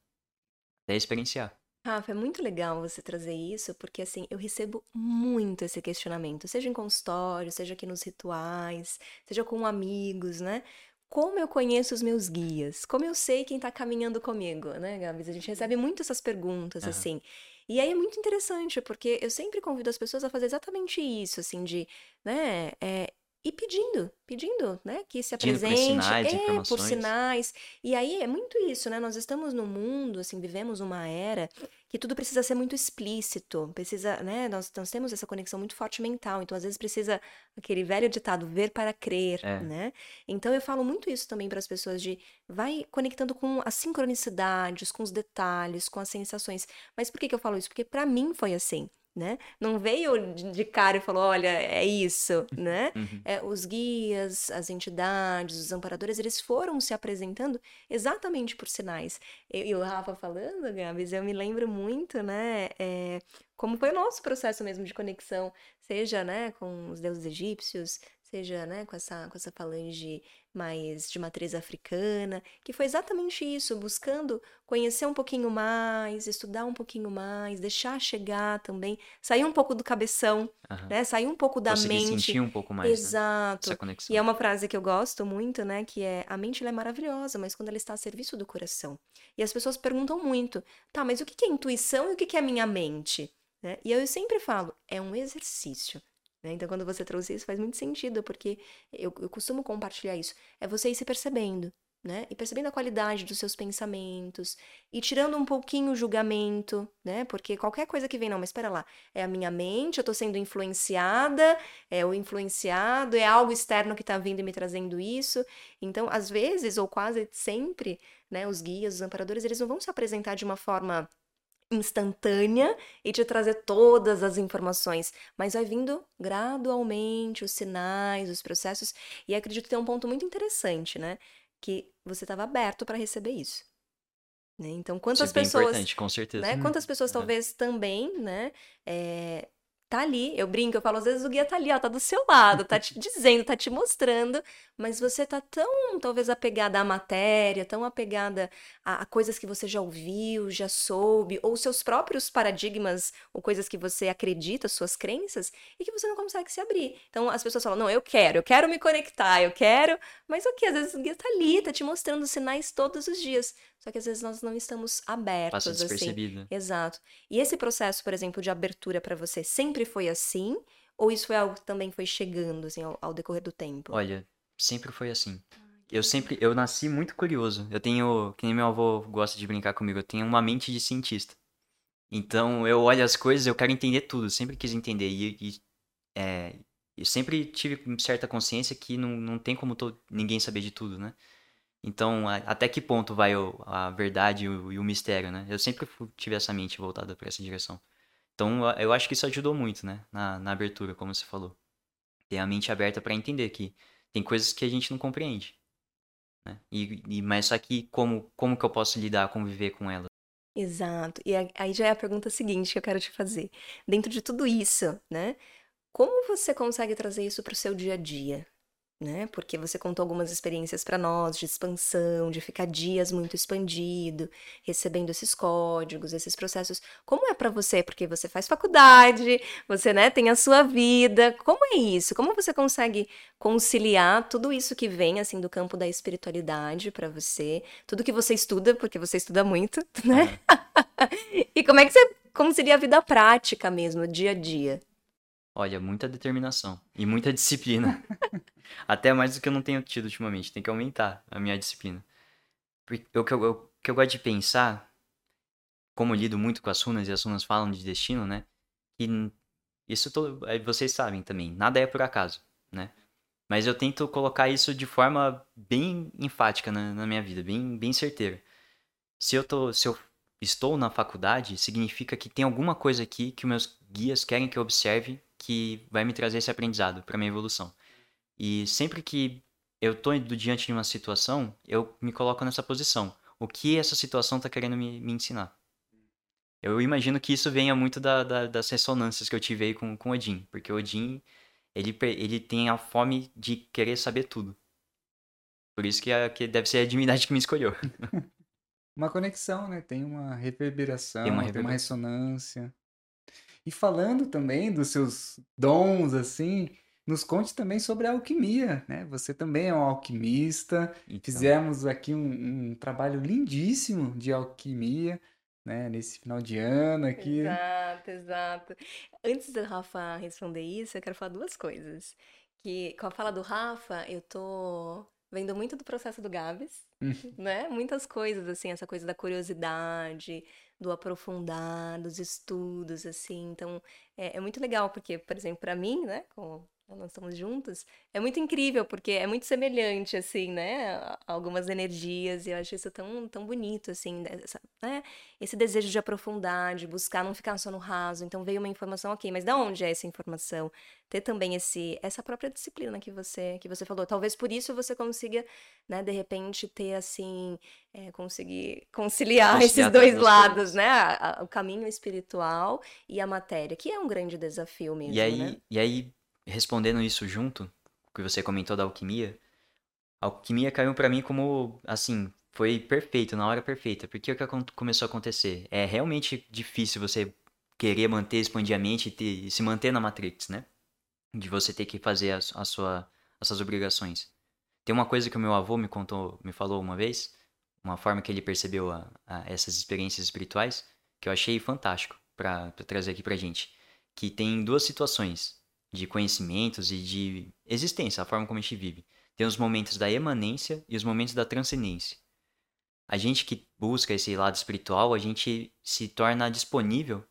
S3: Até experienciar.
S1: Rafa, é muito legal você trazer isso, porque assim, eu recebo muito esse questionamento, seja em consultório, seja aqui nos rituais, seja com amigos, né? Como eu conheço os meus guias? Como eu sei quem está caminhando comigo, né, Gabs? A gente recebe muito essas perguntas, uhum. assim. E aí é muito interessante, porque eu sempre convido as pessoas a fazer exatamente isso, assim, de, né, é, e pedindo, pedindo, né, que se apresente, por
S3: sinais,
S1: é, por sinais. E aí é muito isso, né? Nós estamos no mundo, assim, vivemos uma era que tudo precisa ser muito explícito, precisa, né? Nós, nós temos essa conexão muito forte mental, então às vezes precisa aquele velho ditado ver para crer, é. né? Então eu falo muito isso também para as pessoas de vai conectando com as sincronicidades, com os detalhes, com as sensações. Mas por que que eu falo isso? Porque para mim foi assim né? Não veio de cara e falou, olha, é isso, né? Uhum. É, os guias, as entidades, os amparadores, eles foram se apresentando exatamente por sinais. E, o Rafa falando, Gabs, eu me lembro muito, né? É, como foi o nosso processo mesmo de conexão, seja, né, com os deuses egípcios, seja, né, com essa, com essa falange mais de matriz africana, que foi exatamente isso, buscando conhecer um pouquinho mais, estudar um pouquinho mais, deixar chegar também, sair um pouco do cabeção, uhum. né, sair um pouco da
S3: Conseguir
S1: mente.
S3: sentir um pouco mais,
S1: né, Exato. Né? E é uma frase que eu gosto muito, né, que é, a mente é maravilhosa, mas quando ela está a serviço do coração. E as pessoas perguntam muito, tá, mas o que é intuição e o que é a minha mente? Né? E eu sempre falo, é um exercício. Né? Então, quando você trouxe isso, faz muito sentido, porque eu, eu costumo compartilhar isso. É você ir se percebendo, né? E percebendo a qualidade dos seus pensamentos e tirando um pouquinho o julgamento, né? Porque qualquer coisa que vem, não, mas espera lá, é a minha mente, eu tô sendo influenciada, é o influenciado, é algo externo que tá vindo e me trazendo isso. Então, às vezes, ou quase sempre, né, os guias, os amparadores, eles não vão se apresentar de uma forma instantânea e te trazer todas as informações, mas vai vindo gradualmente os sinais, os processos, e acredito que tem um ponto muito interessante, né? Que você estava aberto para receber isso. Né? Então, quantas
S3: isso é
S1: pessoas.
S3: Importante, com certeza.
S1: Né? Quantas pessoas talvez também, né? É, tá ali, eu brinco, eu falo, às vezes o guia tá ali, ó, tá do seu lado, tá te dizendo, tá te mostrando, mas você tá tão, talvez, apegada à matéria, tão apegada a, a, coisas que você já ouviu, já soube, ou seus próprios paradigmas, ou coisas que você acredita, suas crenças, e que você não consegue se abrir. Então as pessoas falam, não, eu quero, eu quero me conectar, eu quero, mas o que? Às vezes o guia tá ali, tá te mostrando sinais todos os dias. Só que às vezes nós não estamos abertos Passa
S3: despercebido.
S1: assim. Exato. E esse processo, por exemplo, de abertura para você sempre foi assim? Ou isso foi algo que também foi chegando assim ao, ao decorrer do tempo?
S3: Olha, sempre foi assim. Eu sempre, eu nasci muito curioso. Eu tenho, que nem meu avô gosta de brincar comigo, eu tenho uma mente de cientista. Então eu olho as coisas, eu quero entender tudo, sempre quis entender. E, e é, eu sempre tive certa consciência que não, não tem como tô, ninguém saber de tudo, né? Então, até que ponto vai a verdade e o, mistério, né? Eu sempre tive essa mente voltada para essa direção. Então, eu acho que isso ajudou muito, né? Na, na abertura, como você falou. Ter a mente aberta para entender que tem coisas que a gente não compreende. Né? E, e, mas só que como, como que eu posso lidar, conviver com elas?
S1: Exato. E aí já é a pergunta seguinte que eu quero te fazer. Dentro de tudo isso, né? Como você consegue trazer isso para o seu dia a dia? Né? Porque você contou algumas experiências para nós de expansão, de ficar dias muito expandido, recebendo esses códigos, esses processos. Como é para você? Porque você faz faculdade, você, né, tem a sua vida. Como é isso? Como você consegue conciliar tudo isso que vem assim do campo da espiritualidade para você, tudo que você estuda, porque você estuda muito, né? e como é que você concilia a vida prática mesmo, dia a dia?
S3: Olha, muita determinação e muita disciplina. Até mais do que eu não tenho tido ultimamente. Tem que aumentar a minha disciplina. O que eu, eu, que eu gosto de pensar, como eu lido muito com as runas e as runas falam de destino, né? E isso todo, vocês sabem também. Nada é por acaso, né? Mas eu tento colocar isso de forma bem enfática na, na minha vida, bem, bem certeira. Se eu, tô, se eu estou na faculdade, significa que tem alguma coisa aqui que meus guias querem que eu observe que vai me trazer esse aprendizado para minha evolução. E sempre que eu tô diante de uma situação, eu me coloco nessa posição. O que essa situação está querendo me, me, ensinar? Eu imagino que isso venha muito da, da, das ressonâncias que eu tive aí com, com Odin. Porque Odin, ele, ele tem a fome de querer saber tudo. Por isso que, a, que deve ser a divindade que me escolheu.
S2: uma conexão, né? Tem uma reverberação, tem uma, reverberação. tem uma ressonância. E falando também dos seus dons, assim, nos conte também sobre a alquimia, né? Você também é um alquimista. Então. Fizemos aqui um, um, trabalho lindíssimo de alquimia, né? Nesse final de ano aqui.
S1: Exato, exato. Antes do Rafa responder isso, eu quero falar duas coisas. Que com a fala do Rafa, eu tô vendo muito do processo do Gabs, hum. né? Muitas coisas, assim, essa coisa da curiosidade, do aprofundar, dos estudos, assim. Então, é, é muito legal, porque, por exemplo, para mim, né, com nós estamos juntos, é muito incrível, porque é muito semelhante, assim, né? Algumas energias, e eu acho isso tão, tão bonito, assim, né? Esse desejo de aprofundar, de buscar, não ficar só no raso. Então veio uma informação, ok, mas da onde é essa informação? Ter também esse, essa própria disciplina que você, que você falou. Talvez por isso você consiga, né, de repente, ter, assim, é, conseguir conciliar, conciliar esses dois lados, né? o caminho espiritual e a matéria, que é um grande desafio mesmo,
S3: e aí,
S1: né?
S3: E aí respondendo isso junto, que você comentou da alquimia, a alquimia caiu para mim como, assim, foi perfeito, na hora perfeita. Porque o que começou a acontecer? É realmente difícil você querer manter, expandir a mente e, ter, e se manter na Matrix, né? De você ter que fazer a, a sua, as suas obrigações. Tem uma coisa que o meu avô me contou, me falou uma vez, uma forma que ele percebeu a, a essas experiências espirituais, que eu achei fantástico para trazer aqui pra gente. Que tem duas situações de conhecimentos e de existência, a forma como a gente vive. Tem os momentos da emanência e os momentos da transcendência. A gente que busca esse lado espiritual, a gente se torna disponível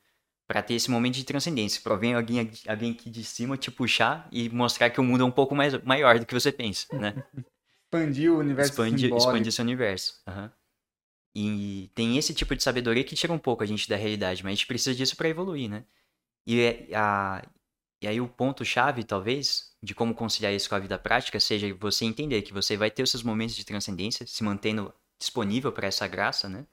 S3: para ter esse momento de transcendência, para vir alguém, alguém aqui de cima te puxar e mostrar que o mundo é um pouco mais maior do que você pensa, né?
S2: expandir o universo
S3: expandir, expandir esse universo. Uhum. E tem esse tipo de sabedoria que tira um pouco a gente da realidade, mas a gente precisa disso para evoluir, né? E é, a, e aí o ponto-chave, talvez, de como conciliar isso com a vida prática seja você entender que você vai ter os seus momentos de transcendência, se mantendo disponível para essa graça, né?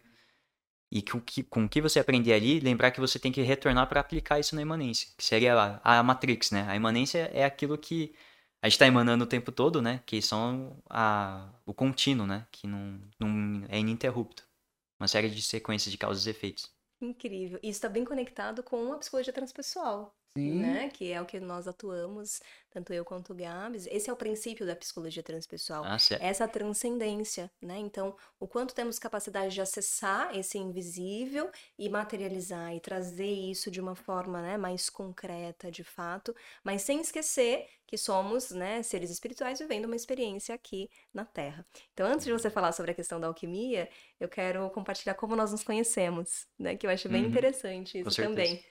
S3: E com que, com que você aprender ali, lembrar que você tem que retornar para aplicar isso na imanência, que seria a, a Matrix, né? A imanência é aquilo que a gente está emanando o tempo todo, né? Que são a, o contínuo, né? Que não, não é ininterrupto. Uma série de sequências de causas e efeitos.
S1: Incrível. Isso está bem conectado com a psicologia transpessoal. Sim. né? Que é o que nós atuamos, tanto eu quanto o Gabs. Esse é o princípio da psicologia transpessoal.
S3: Ah,
S1: essa transcendência, né? Então, o quanto temos capacidade de acessar esse invisível e materializar e trazer isso de uma forma, né, mais concreta, de fato, mas sem esquecer que somos, né, seres espirituais vivendo uma experiência aqui na Terra. Então, antes de você falar sobre a questão da alquimia, eu quero compartilhar como nós nos conhecemos, né, que eu acho bem uhum. interessante isso também.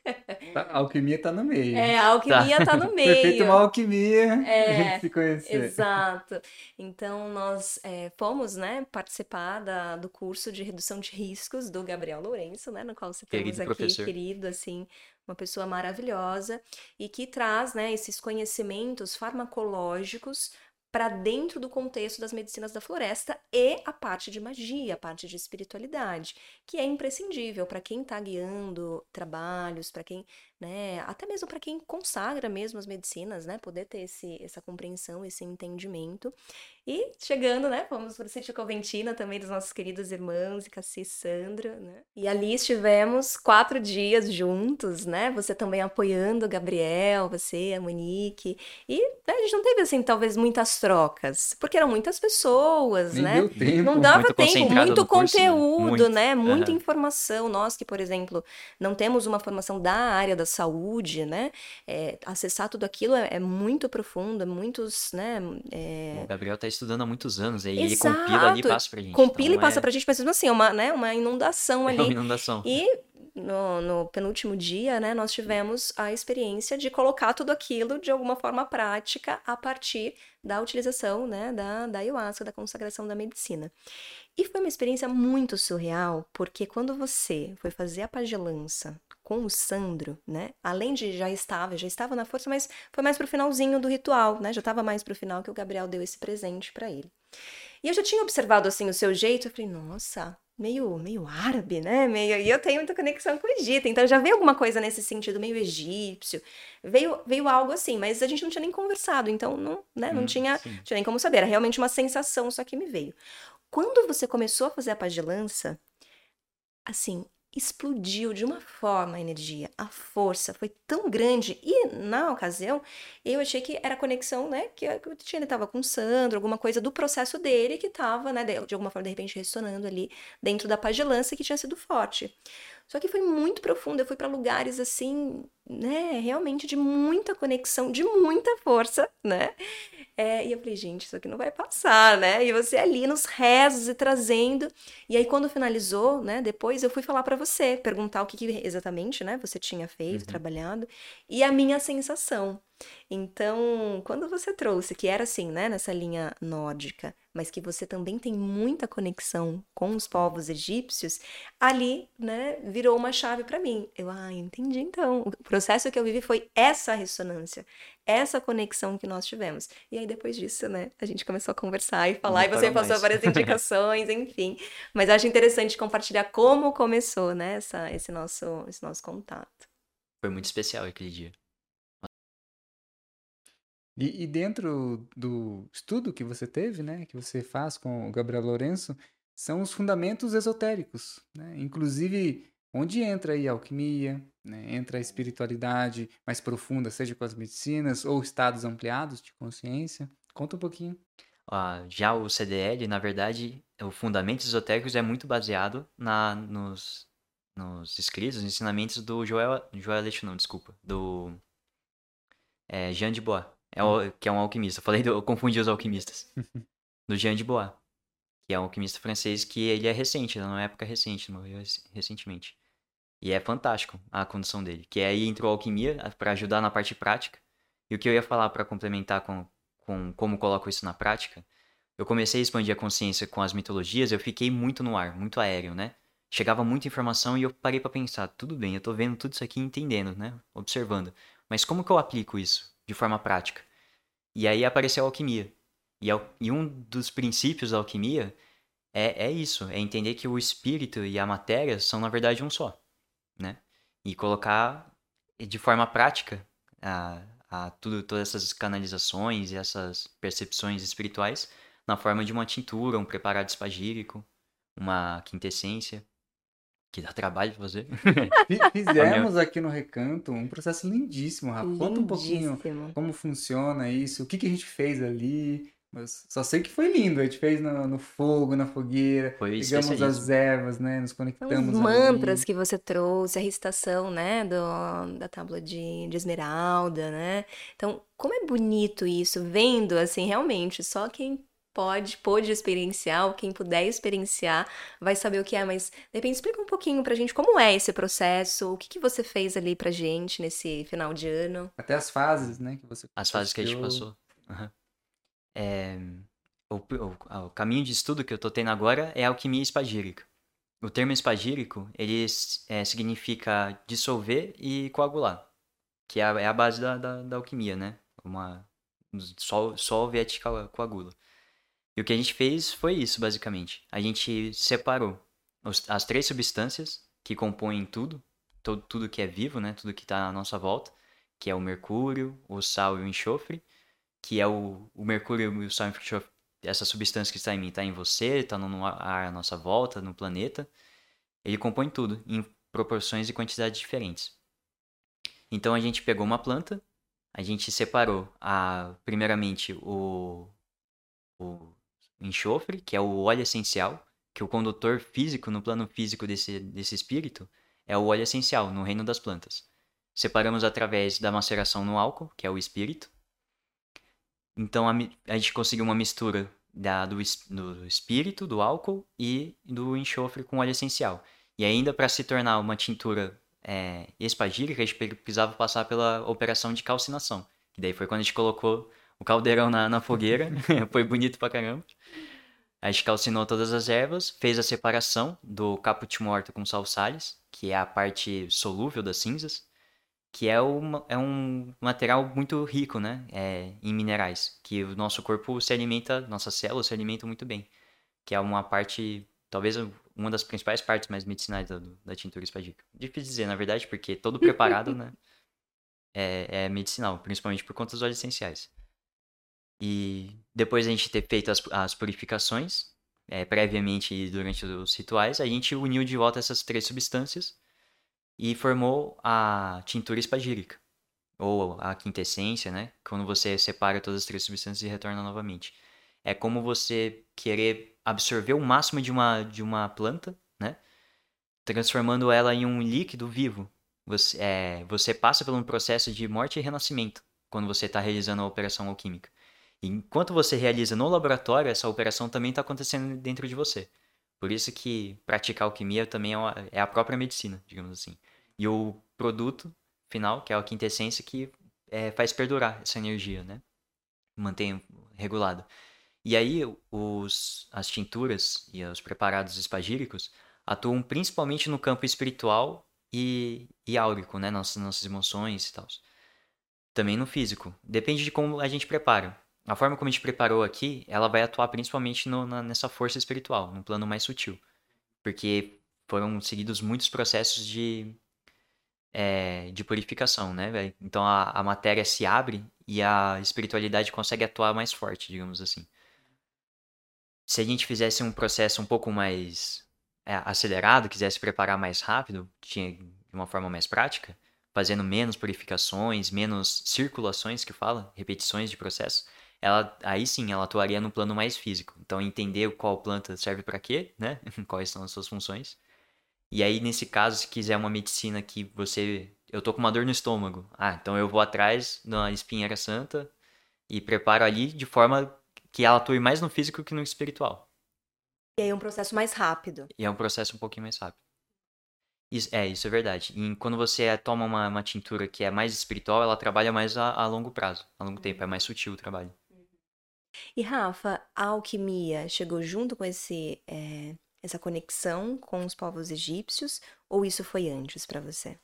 S2: Tá, a alquimia está no meio.
S1: É, a alquimia está tá no meio. Foi
S2: feita uma alquimia é, a gente se conhecer.
S1: Exato. Então, nós é, fomos, né, participar da, do curso de redução de riscos do Gabriel Lourenço, né, no qual você temos aqui, professor. querido, assim, uma pessoa maravilhosa e que traz né, esses conhecimentos farmacológicos para dentro do contexto das medicinas da floresta e a parte de magia, a parte de espiritualidade, que é imprescindível para quem está guiando trabalhos, para quem, né, até mesmo para quem consagra mesmo as medicinas, né, poder ter esse, essa compreensão, esse entendimento. E chegando, né, fomos para o sítio Coventina também dos nossos queridos irmãos e Cassi Sandra, né? E ali estivemos quatro dias juntos, né? Você também apoiando o Gabriel, você, a Monique. E né, a gente não teve, assim, talvez muitas trocas, porque eram muitas pessoas,
S2: Nem
S1: né?
S2: Deu tempo.
S1: Não dava muito tempo, muito conteúdo, curso, né? né? Muita uhum. informação. Nós que, por exemplo, não temos uma formação da área da saúde, né? É, acessar tudo aquilo é, é, muito profundo, é muitos, né? É...
S3: O Gabriel está estudando há muitos anos, aí ele compila ali e passa pra gente.
S1: Compila então, e passa é... pra gente, mas assim, é uma, né, uma inundação ali. É
S3: uma inundação.
S1: E no, no, penúltimo dia, né, nós tivemos a experiência de colocar tudo aquilo de alguma forma prática a partir da utilização, né, da, da ayahuasca, da consagração da medicina. E foi uma experiência muito surreal, porque quando você foi fazer a pagelança com o Sandro, né? Além de já estava, já estava na força, mas foi mais pro finalzinho do ritual, né? Já estava mais pro final que o Gabriel deu esse presente para ele. E eu já tinha observado assim o seu jeito, eu falei, nossa, meio, meio árabe, né? Meio, e eu tenho muita conexão com o Egito, então já veio alguma coisa nesse sentido meio egípcio. Veio, veio algo assim, mas a gente não tinha nem conversado, então não, né, não hum, tinha, tinha nem como saber, era realmente uma sensação só que me veio. Quando você começou a fazer a pagelança, assim, explodiu de uma forma a energia, a força foi tão grande e na ocasião eu achei que era conexão, né, que o Titiane estava com o Sandro, alguma coisa do processo dele que estava, né, de, alguma forma de repente ressonando ali dentro da pagelança que tinha sido forte. Só que foi muito profundo, eu fui para lugares assim, né, realmente de muita conexão, de muita força, né? É, e eu falei, gente, isso aqui não vai passar, né? E você ali nos rezos e trazendo. E aí, quando finalizou, né? Depois eu fui falar para você, perguntar o que, que, exatamente, né? Você tinha feito, uhum. trabalhado. E a minha sensação. Então, quando você trouxe, que era assim, né? Nessa linha nórdica, mas que você também tem muita conexão com os povos egípcios, ali, né? Virou uma chave para mim. Eu, ah, entendi então. O processo que eu vivi foi essa ressonância essa conexão que nós tivemos. E aí, depois disso, né, a gente começou a conversar e falar, Não e você passou mais. várias indicações, enfim. Mas acho interessante compartilhar como começou, né, essa, esse, nosso, esse nosso contato.
S3: Foi muito especial aquele dia.
S2: E, e, dentro do estudo que você teve, né, que você faz com o Gabriel Lourenço, são os fundamentos esotéricos, né? Inclusive onde entra aí a alquimia, né? entra a espiritualidade mais profunda, seja com as medicinas ou estados ampliados de consciência. Conta um pouquinho.
S3: Ah, já o CDL, na verdade, o Fundamentos Esotéricos é muito baseado na, nos, nos escritos, nos ensinamentos do Joel, Joel não, desculpa, do é, Jean de Bois, é o, que é um alquimista. Eu falei, do, eu confundi os alquimistas. do Jean de Bois, que é um alquimista francês que ele é recente, numa época recente, morreu recentemente. E é fantástico a condição dele. Que aí entrou a alquimia para ajudar na parte prática. E o que eu ia falar para complementar com, com como coloco isso na prática, eu comecei a expandir a consciência com as mitologias, eu fiquei muito no ar, muito aéreo, né? Chegava muita informação e eu parei para pensar, tudo bem, eu tô vendo tudo isso aqui entendendo, né? Observando. Mas como que eu aplico isso de forma prática? E aí apareceu a alquimia. E, e um dos princípios da alquimia é, é isso, é entender que o espírito e a matéria são na verdade um só né? E colocar de forma prática a, a tudo, todas essas canalizações e essas percepções espirituais na forma de uma tintura, um preparado espagírico, uma quintessência, que dá trabalho fazer.
S2: Fizemos aqui no Recanto um processo lindíssimo, Rafa. Conta um pouquinho como funciona isso, o que, que a gente fez ali, Mas só sei que foi lindo. A gente fez no, no fogo, na fogueira. Foi Pegamos as ervas, né? Nos conectamos.
S1: Os mantras ali. que você trouxe, a recitação, né? Do, da tábua de, de esmeralda, né? Então, como é bonito isso, vendo assim, realmente, só quem pode, pode experienciar, ou quem puder experienciar, vai saber o que é, mas de repente explica um pouquinho pra gente como é esse processo, o que, que você fez ali pra gente nesse final de ano.
S2: Até as fases, né, que você
S3: As fases que a gente passou. Uhum. É, o, o, o, caminho de estudo que eu tô tendo agora é alquimia espagírica. O termo espagírico, ele é, significa dissolver e coagular, que é a, é a base da, da, da, alquimia, né? Uma, sol, solve e coagula. E o que a gente fez foi isso, basicamente. A gente separou os, as três substâncias que compõem tudo, todo, tudo que é vivo, né? Tudo que está à nossa volta, que é o mercúrio, o sal e o enxofre, que é o, o mercúrio e o sal enxofre, essa substância que está em mim, está em você, está no ar à nossa volta, no planeta. Ele compõe tudo, em proporções e quantidades diferentes. Então a gente pegou uma planta, a gente separou a, primeiramente o, o enxofre, que é o óleo essencial, que o condutor físico, no plano físico desse, desse espírito, é o óleo essencial, no reino das plantas. Separamos através da maceração no álcool, que é o espírito, então a, a gente conseguiu uma mistura da, do, do espírito, do álcool e do enxofre com óleo essencial. E ainda para se tornar uma tintura é, espagírica, a gente precisava passar pela operação de calcinação. E daí foi quando a gente colocou o caldeirão na, na fogueira, foi bonito pra caramba. A gente calcinou todas as ervas, fez a separação do caput morto com salsales, que é a parte solúvel das cinzas que é, uma, é um material muito rico, né, é, em minerais, que o nosso corpo se alimenta, nossas células se alimentam muito bem, que é uma parte, talvez uma das principais partes mais medicinais da, da tintura espadica. Difícil dizer, na verdade, porque todo preparado, né, é, é, medicinal, principalmente por conta dos óleos essenciais. E depois a gente ter feito as, as purificações, é, previamente e durante os rituais, a gente uniu de volta essas três substâncias e formou a tintura espagírica, ou a quintessência, né? Quando você separa todas as três substâncias e retorna novamente. É como você querer absorver o máximo de uma, de uma planta, né? Transformando ela em um líquido vivo. Você, é, você passa por um processo de morte e renascimento quando você está realizando a operação alquímica. Enquanto você realiza no laboratório, essa operação também está acontecendo dentro de você. Por isso que praticar alquimia também é, é a própria medicina, digamos assim. E o produto final, que é a quintessência, que é, faz perdurar essa energia, né? Mantém regulado. E aí, os, as tinturas e os preparados espagíricos atuam principalmente no campo espiritual e, e áurico, né? Nossas, nossas emoções e tal. Também no físico. Depende de como a gente prepara a forma como a gente preparou aqui, ela vai atuar principalmente no, na, nessa força espiritual, no plano mais sutil. Porque foram seguidos muitos processos de, é, de purificação, né, Então a, a matéria se abre e a espiritualidade consegue atuar mais forte, digamos assim. Se a gente fizesse um processo um pouco mais é, acelerado, quisesse preparar mais rápido, tinha de uma forma mais prática, fazendo menos purificações, menos circulações que fala, repetições de processo, ela aí sim ela atuaria no plano mais físico. Então entender qual planta serve para quê, né? Quais são as suas funções. E aí nesse caso, se quiser uma medicina que você eu tô com uma dor no estômago. Ah, então eu vou atrás da espinheira santa e preparo ali de forma que ela atue mais no físico que no espiritual.
S1: E aí é um processo mais rápido.
S3: E é um processo um pouquinho mais rápido. Isso, é, isso é verdade. E quando você toma uma, uma tintura que é mais espiritual, ela trabalha mais a, a longo prazo, a longo tempo, é mais sutil o trabalho.
S1: E Rafa, a alquimia chegou junto com esse, é, essa conexão com os povos egípcios ou isso foi antes para você?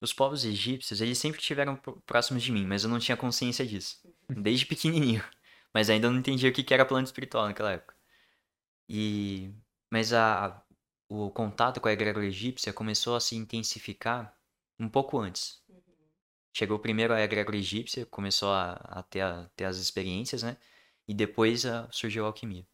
S3: Os povos egípcios, eles sempre estiveram próximos de mim, mas eu não tinha consciência disso. Desde pequenininho. Mas ainda não entendia o que era plano espiritual naquela época. E... Mas a, o contato com a egrégora egípcia começou a se intensificar um pouco antes. Chegou primeiro a egrégora egípcia, começou a, a, ter, a ter as experiências, né? E depois a, surgiu a alquimia.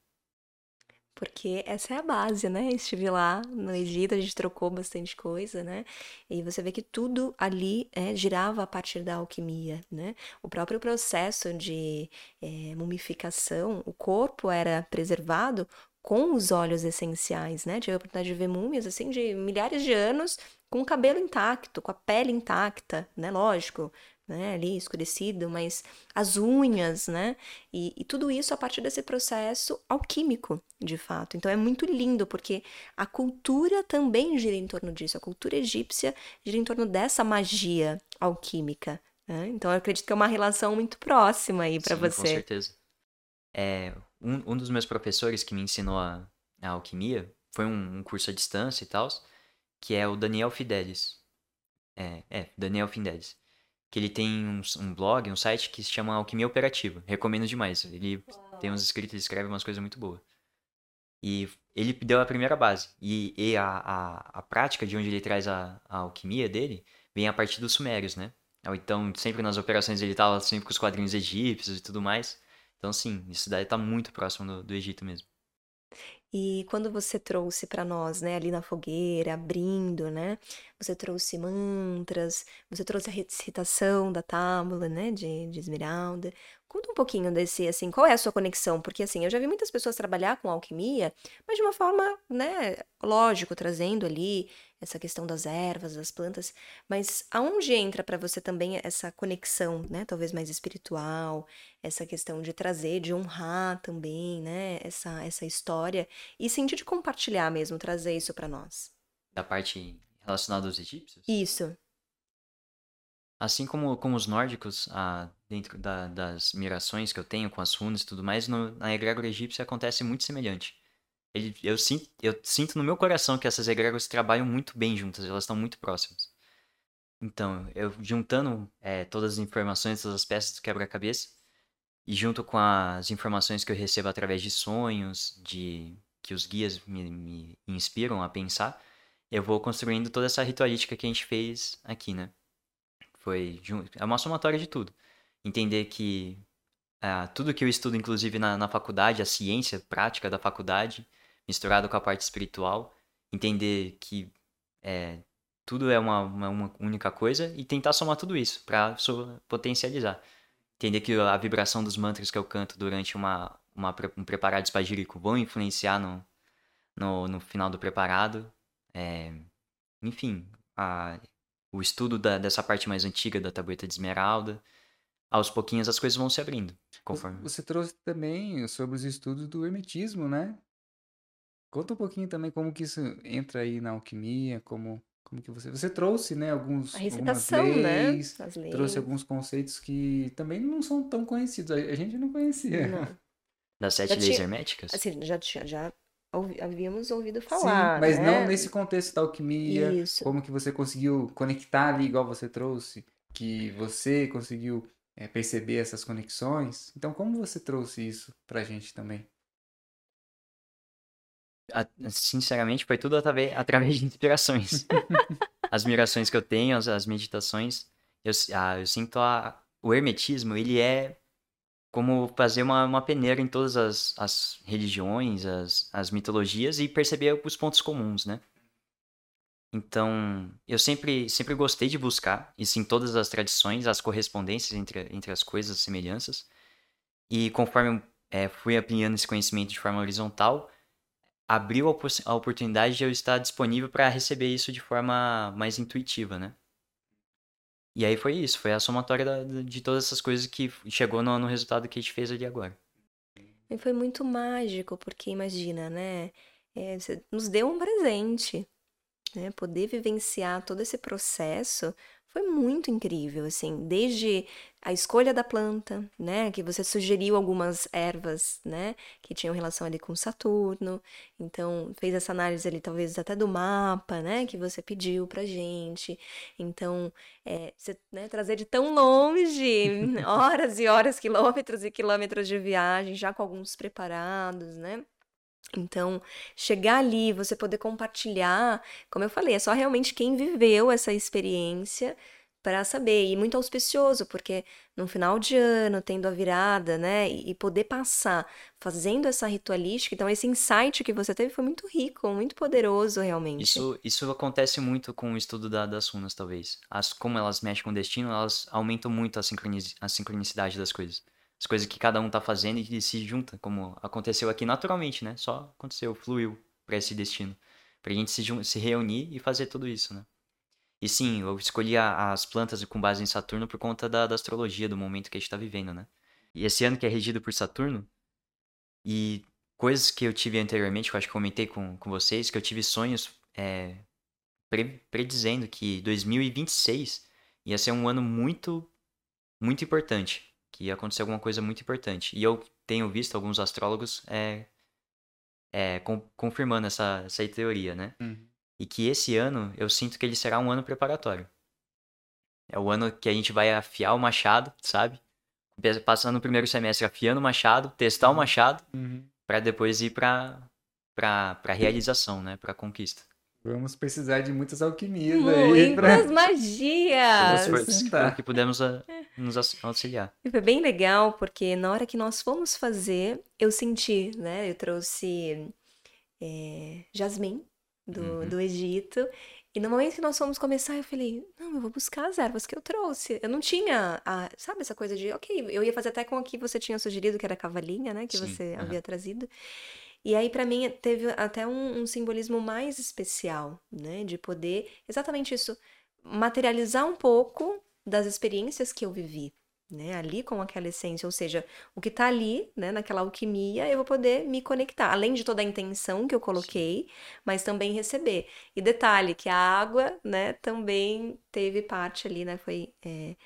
S1: porque essa é a base, né? Estive lá no Egito, a gente trocou bastante coisa, né? E você vê que tudo ali é, girava a partir da alquimia, né? O próprio processo de é, mumificação, o corpo era preservado com os óleos essenciais, né? Tive a oportunidade de ver múmias assim de milhares de anos com o cabelo intacto, com a pele intacta, né? Lógico, né, ali escurecido, mas as unhas, né? E, e, tudo isso a partir desse processo alquímico, de fato. Então é muito lindo, porque a cultura também gira em torno disso. A cultura egípcia gira em torno dessa magia alquímica. Né? Então eu acredito que é uma relação muito próxima aí para você. Com
S3: certeza. É, um, um dos meus professores que me ensinou a, a alquimia foi um, um curso à distância e tal, que é o Daniel Fidelis. É, é, Daniel Fidelis que ele tem um, um, blog, um site que se chama Alquimia Operativa. Recomendo demais. Ele Uau. tem uns escritos, ele escreve umas coisas muito boas. E ele deu a primeira base. E, e a, a, a, prática de onde ele traz a, a, alquimia dele vem a partir dos sumérios, né? Então, sempre nas operações ele tava sempre com os quadrinhos egípcios e tudo mais. Então, sim, isso daí tá muito próximo do, do Egito mesmo.
S1: E quando você trouxe para nós, né, ali na fogueira, abrindo, né, você trouxe mantras, você trouxe a recitação da tábua, né, de, de esmeralda. Conta um pouquinho desse, assim, qual é a sua conexão? Porque, assim, eu já vi muitas pessoas trabalhar com alquimia, mas de uma forma, né, lógico, trazendo ali essa questão das ervas, das plantas, mas aonde entra para você também essa conexão, né, talvez mais espiritual, essa questão de trazer, de honrar também, né, essa, essa história e sentir de compartilhar mesmo, trazer isso para nós?
S3: Da parte relacionada aos egípcios?
S1: Isso.
S3: Assim como, como os nórdicos, ah, dentro da, das mirações que eu tenho com as runas e tudo mais, no, na egrégora egípcia acontece muito semelhante. Ele, eu, sinto, eu sinto no meu coração que essas egrégoras trabalham muito bem juntas, elas estão muito próximas. Então, eu juntando é, todas as informações, todas as peças do quebra-cabeça, e junto com as informações que eu recebo através de sonhos, de que os guias me, me inspiram a pensar, eu vou construindo toda essa ritualística que a gente fez aqui, né? Foi é uma somatória de tudo. Entender que ah, tudo que eu estudo, inclusive na, na faculdade, a ciência prática da faculdade, misturado com a parte espiritual, entender que é, tudo é uma, uma, uma, única coisa e tentar somar tudo isso para potencializar. Entender que a vibração dos mantras que eu canto durante uma, uma um preparado espagírico vão influenciar no, no, no final do preparado. É, enfim, a, o estudo da, dessa parte mais antiga da tabueta de esmeralda, aos pouquinhos as coisas vão se abrindo. Conforme...
S2: Você trouxe também sobre os estudos do hermetismo, né? Conta um pouquinho também como que isso entra aí na alquimia, como como que você você trouxe, né, alguns
S1: a recitação,
S2: leis, né? leis, trouxe alguns conceitos que também não são tão conhecidos, a gente não conhecia. Não.
S3: Das sete já leis tinha, herméticas?
S1: Assim, já tinha, já ouvi, havíamos ouvido falar.
S2: Sim, mas né? não nesse contexto da alquimia. Isso. Como que você conseguiu conectar ali, igual você trouxe, que você conseguiu é, perceber essas conexões. Então, como você trouxe isso pra gente também?
S3: Sinceramente, foi tudo através, através de inspirações. as mirações que eu tenho, as, as meditações, eu, ah, eu sinto a, o hermetismo, ele é como fazer uma, uma peneira em todas as, as religiões, as, as mitologias e perceber os pontos comuns, né? Então, eu sempre, sempre gostei de buscar, isso em todas as tradições, as correspondências entre, entre as coisas, as semelhanças. E conforme é, fui ampliando esse conhecimento de forma horizontal, abriu a, oportunidade de eu estar disponível para receber isso de forma mais intuitiva, né? E aí foi isso, foi a somatória da, de todas essas coisas que chegou no, no resultado que a gente fez ali agora.
S1: E foi muito mágico, porque imagina, né? É, nos deu um presente, né? Poder vivenciar todo esse processo foi muito incrível, assim, desde a escolha da planta, né, que você sugeriu algumas ervas, né, que tinham relação ali com Saturno, então fez essa análise ali talvez até do mapa, né, que você pediu pra gente, então, é, você, né, trazer de tão longe, horas e horas, quilômetros e quilômetros de viagem, já com alguns preparados, né, então, chegar ali, você poder compartilhar, como eu falei, é só realmente quem viveu essa experiência para saber. E muito auspicioso, porque no final de ano, tendo a virada, né? E, poder passar fazendo essa ritualística. Então, esse insight que você teve foi muito rico, muito poderoso, realmente.
S3: Isso, isso acontece muito com o estudo da, das runas, talvez. As, como elas mexem com o destino, elas aumentam muito a, a sincronicidade das coisas. As coisas que cada um tá fazendo e se junta, como aconteceu aqui naturalmente, né? Só aconteceu, fluiu para esse destino. Pra gente se, se reunir e fazer tudo isso, né? E sim, eu escolhi a, as plantas com base em Saturno por conta da, da astrologia, do momento que a gente está vivendo, né? E esse ano que é regido por Saturno, e coisas que eu tive anteriormente, que eu acho que comentei com, com vocês, que eu tive sonhos é, pre, predizendo que 2026 ia ser um ano muito, muito importante, que ia acontecer alguma coisa muito importante. E eu tenho visto alguns astrólogos é, é, com, confirmando essa, essa teoria, né? Uhum. E que esse ano eu sinto que ele será um ano preparatório. É o ano que a gente vai afiar o machado, sabe? Passando no primeiro semestre afiando o machado, testar o uhum. machado, uhum. para depois ir pra, pra, pra realização, né? Pra conquista.
S2: Vamos precisar de muitas alquimias
S1: Muitas
S2: aí.
S1: Muitas pra... magias!
S3: Para que pudemos a, nos auxiliar.
S1: E foi bem legal, porque na hora que nós fomos fazer, eu senti, né? Eu trouxe é, jasmim, do, uhum. do Egito. E no momento que nós fomos começar, eu falei, não, eu vou buscar as ervas que eu trouxe. Eu não tinha, a, sabe, essa coisa de, ok, eu ia fazer até com o que você tinha sugerido, que era a cavalinha, né, que Sim, você uhum. havia trazido. E aí, para mim, teve até um, um, simbolismo mais especial, né, de poder, exatamente isso, materializar um pouco das experiências que eu vivi né, ali com aquela essência, ou seja, o que está ali, né, naquela alquimia, eu vou poder me conectar, além de toda a intenção que eu coloquei, mas também receber. E detalhe, que a água, né, também teve parte ali, né, foi é,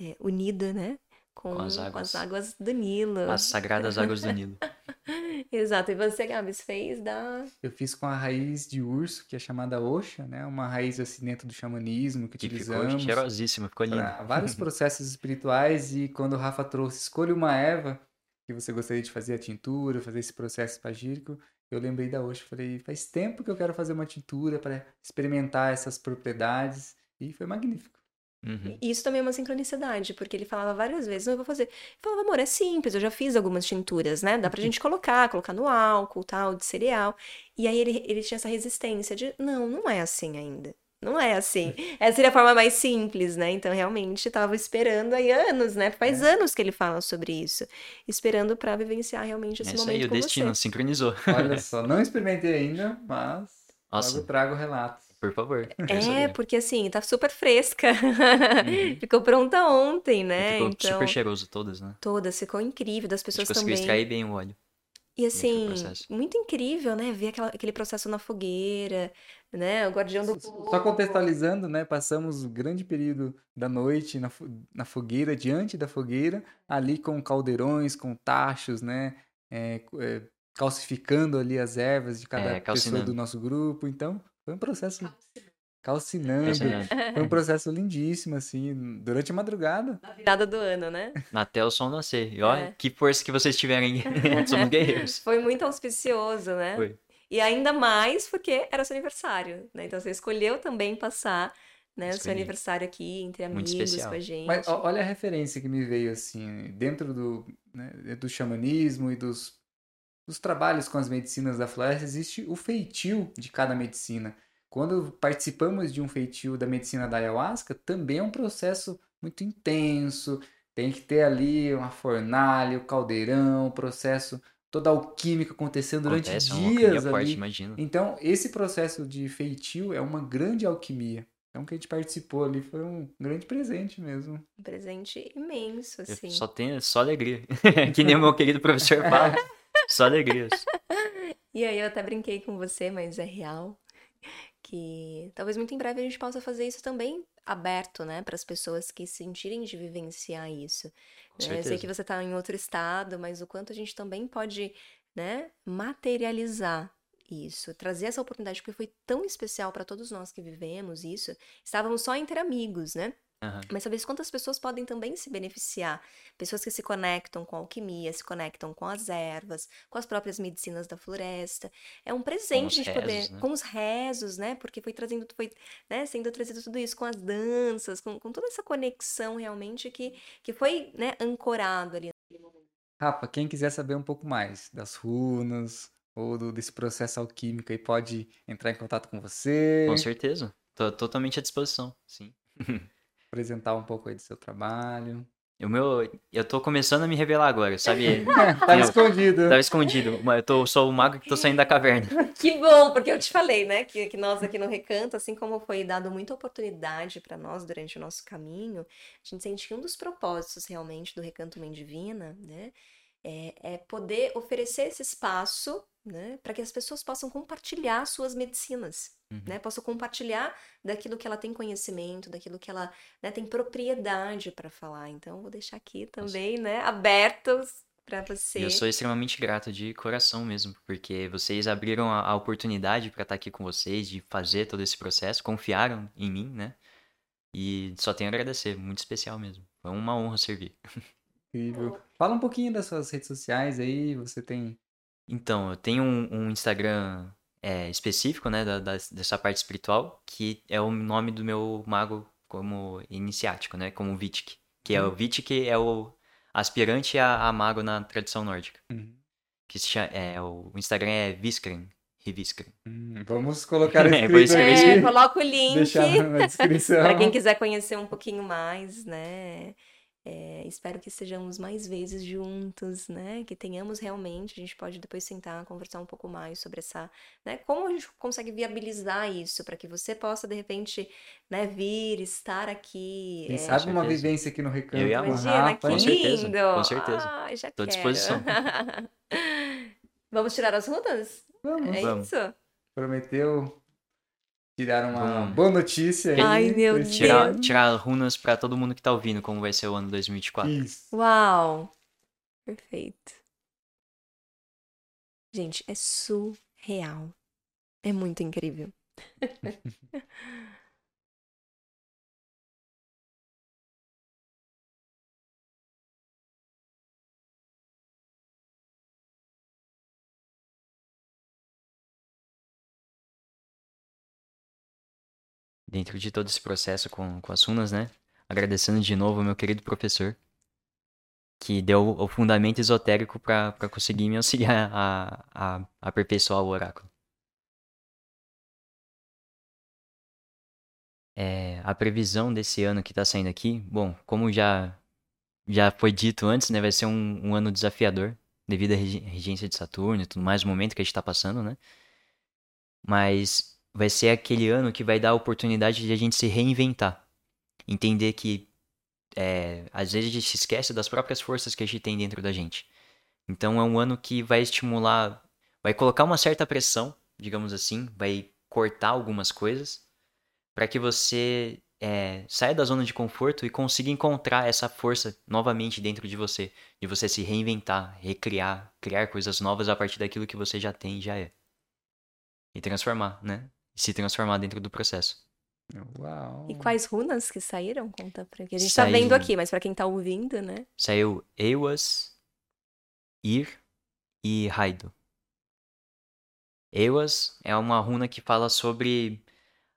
S1: é, unida, né, com, com, as com, as águas do Nilo.
S3: As sagradas águas do Nilo.
S1: Exato. E você, Gabs, fez da.
S2: Eu fiz com a raiz de urso, que é chamada Oxa, né? Uma raiz assim dentro do xamanismo que, que utilizamos. Ficou
S3: cheirosíssima, ficou linda.
S2: Vários processos espirituais. E quando o Rafa trouxe, escolha uma erva que você gostaria de fazer a tintura, fazer esse processo espagírico, eu lembrei da Oxa. Falei, faz tempo que eu quero fazer uma tintura para experimentar essas propriedades. E foi magnífico.
S1: Uhum. E isso também é uma sincronicidade, porque ele falava várias vezes, não, eu vou fazer. Eu falava, amor, é simples, eu já fiz algumas tinturas, né? Dá pra gente colocar, colocar no álcool, tal, de cereal. E aí ele, ele tinha essa resistência de, não, não é assim ainda. Não é assim. Essa seria a forma mais simples, né? Então, realmente, estava esperando aí anos, né? Faz é. anos que ele fala sobre isso. Esperando para vivenciar realmente esse é momento aí,
S3: o destino
S1: você.
S3: sincronizou.
S2: Olha só, não experimentei ainda, mas Nossa. logo trago relatos.
S3: Por favor.
S1: É, porque assim, tá super fresca. Uhum. ficou pronta ontem, né?
S3: ficou então, super cheiroso todas, né?
S1: Todas, ficou incrível, das pessoas também.
S3: conseguiu extrair bem o óleo.
S1: E assim, muito incrível, né? Ver aquela, aquele processo na fogueira, né? O guardião do.
S2: Só contextualizando, né? Passamos um grande período da noite na, na fogueira, diante da fogueira, ali com caldeirões, com tachos, né? É, é, calcificando ali as ervas de cada é, pessoa do nosso grupo. Então, foi um processo calcinando. Foi um processo lindíssimo, assim, durante a madrugada.
S1: Na virada do ano, né?
S3: Até o sol nascer. E olha, é. que força que vocês tiverem. Somos guerreiros.
S1: Foi muito auspicioso, né?
S3: Foi.
S1: E ainda mais porque era seu aniversário, né? Então você escolheu também passar né, o seu aniversário aqui entre amigos com a gente.
S2: Mas olha a referência que me veio assim, dentro do, né, do xamanismo e dos nos trabalhos com as medicinas da floresta existe o feitio de cada medicina. Quando participamos de um feitio da medicina da ayahuasca, também é um processo muito intenso. Tem que ter ali uma fornalha, o um caldeirão, o um processo, toda a alquímica acontecendo durante Acontece, dias ali. Forte,
S3: imagino.
S2: Então, esse processo de feitio é uma grande alquimia. Então, que a gente participou ali foi um grande presente mesmo.
S1: Um presente imenso, assim. Eu
S3: só tenho só alegria. que nem o meu querido professor fala. Só alegrias.
S1: e aí eu até brinquei com você, mas é real. Que talvez muito em breve a gente possa fazer isso também aberto, né, para as pessoas que sentirem de vivenciar isso. Né? Eu sei que você está em outro estado, mas o quanto a gente também pode, né, materializar isso, trazer essa oportunidade, porque foi tão especial para todos nós que vivemos isso. Estávamos só entre amigos, né? Uhum. Mas talvez quantas pessoas podem também se beneficiar? Pessoas que se conectam com a alquimia, se conectam com as ervas, com as próprias medicinas da floresta. É um presente a gente poder. Né? Com os rezos, né? Porque foi trazendo, foi né, sendo trazido tudo isso com as danças, com, com toda essa conexão realmente que, que foi né, ancorado ali naquele momento.
S2: Rafa, quem quiser saber um pouco mais das runas ou do, desse processo alquímico aí, pode entrar em contato com você.
S3: Com certeza. Tô totalmente à disposição, sim.
S2: apresentar um pouco aí do seu trabalho.
S3: O meu, eu tô começando a me revelar agora, sabe?
S2: Tava escondido.
S3: Tava escondido. Eu tô, sou o mago que tô saindo da caverna.
S1: Que bom, porque eu te falei, né, que, que nós aqui no Recanto, assim como foi dado muita oportunidade para nós durante o nosso caminho, a gente sente que um dos propósitos realmente do Recanto Mãe Divina, né, é, é poder oferecer esse espaço né, para que as pessoas possam compartilhar suas medicinas, uhum. né, possam compartilhar daquilo que ela tem conhecimento, daquilo que ela né, tem propriedade para falar. Então, vou deixar aqui também, né, abertos para você.
S3: Eu sou extremamente grato de coração mesmo, porque vocês abriram a, a oportunidade para estar tá aqui com vocês, de fazer todo esse processo, confiaram em mim, né? E só tenho a agradecer, muito especial mesmo. Foi uma honra servir.
S2: Incrível. Fala um pouquinho das suas redes sociais aí, você tem...
S3: Então, eu tenho um, um Instagram é, específico, né, da, da, dessa parte espiritual, que é o nome do meu mago como iniciático, né, como Vitic. Que é o uhum. Vitic é o aspirante a, a mago na tradição nórdica. Uhum. Que se chama, é, o Instagram é Viskren, Riviskren.
S2: Hum, vamos colocar escrito é,
S1: é, coloca o link deixar na descrição. para quem quiser conhecer um pouquinho mais, né? É, espero que estejamos mais vezes juntos, né? Que tenhamos realmente, a gente pode depois sentar, conversar um pouco mais sobre essa, né? Como a gente consegue viabilizar isso para que você possa de repente, né, vir, estar aqui.
S2: Quem é, sabe uma vivência aqui no Recanto. Eu
S3: e a Imagina, que
S1: lindo!
S3: Com certeza.
S1: Ah, já
S3: Tô à disposição.
S1: Vamos tirar as rutas?
S2: Vamos.
S1: É
S2: Vamos.
S1: isso?
S2: Prometeu tirar uma hum. boa notícia aí.
S1: Ai, meu Deus.
S3: Tirar, tirar runas para todo mundo que tá ouvindo como vai ser o ano 2024. Isso.
S1: Uau! Perfeito. Gente, é surreal. É muito incrível.
S3: dentro de todo esse processo com, com as runas, né? Agradecendo de novo ao meu querido professor, que deu o fundamento esotérico para conseguir me auxiliar a, a, a aperfeiçoar o oráculo. É, a previsão desse ano que está saindo aqui, bom, como já, já foi dito antes, né, vai ser um, um ano desafiador, devido à regência de Saturno e tudo mais, o momento que a gente está passando, né? Mas vai ser aquele ano que vai dar a oportunidade de a gente se reinventar. Entender que é, às vezes a gente se esquece das próprias forças que a gente tem dentro da gente. Então é um ano que vai estimular, vai colocar uma certa pressão, digamos assim, vai cortar algumas coisas para que você é, saia da zona de conforto e consiga encontrar essa força novamente dentro de você, de você se reinventar, recriar, criar coisas novas a partir daquilo que você já tem e já é. E transformar, né? Se transformar dentro do processo.
S2: Uau.
S1: E quais runas que saíram? Conta pra que a gente Saiu... tá vendo aqui, mas para quem tá ouvindo, né?
S3: Saiu Ewas, Ir e Raido. Ewas é uma runa que fala sobre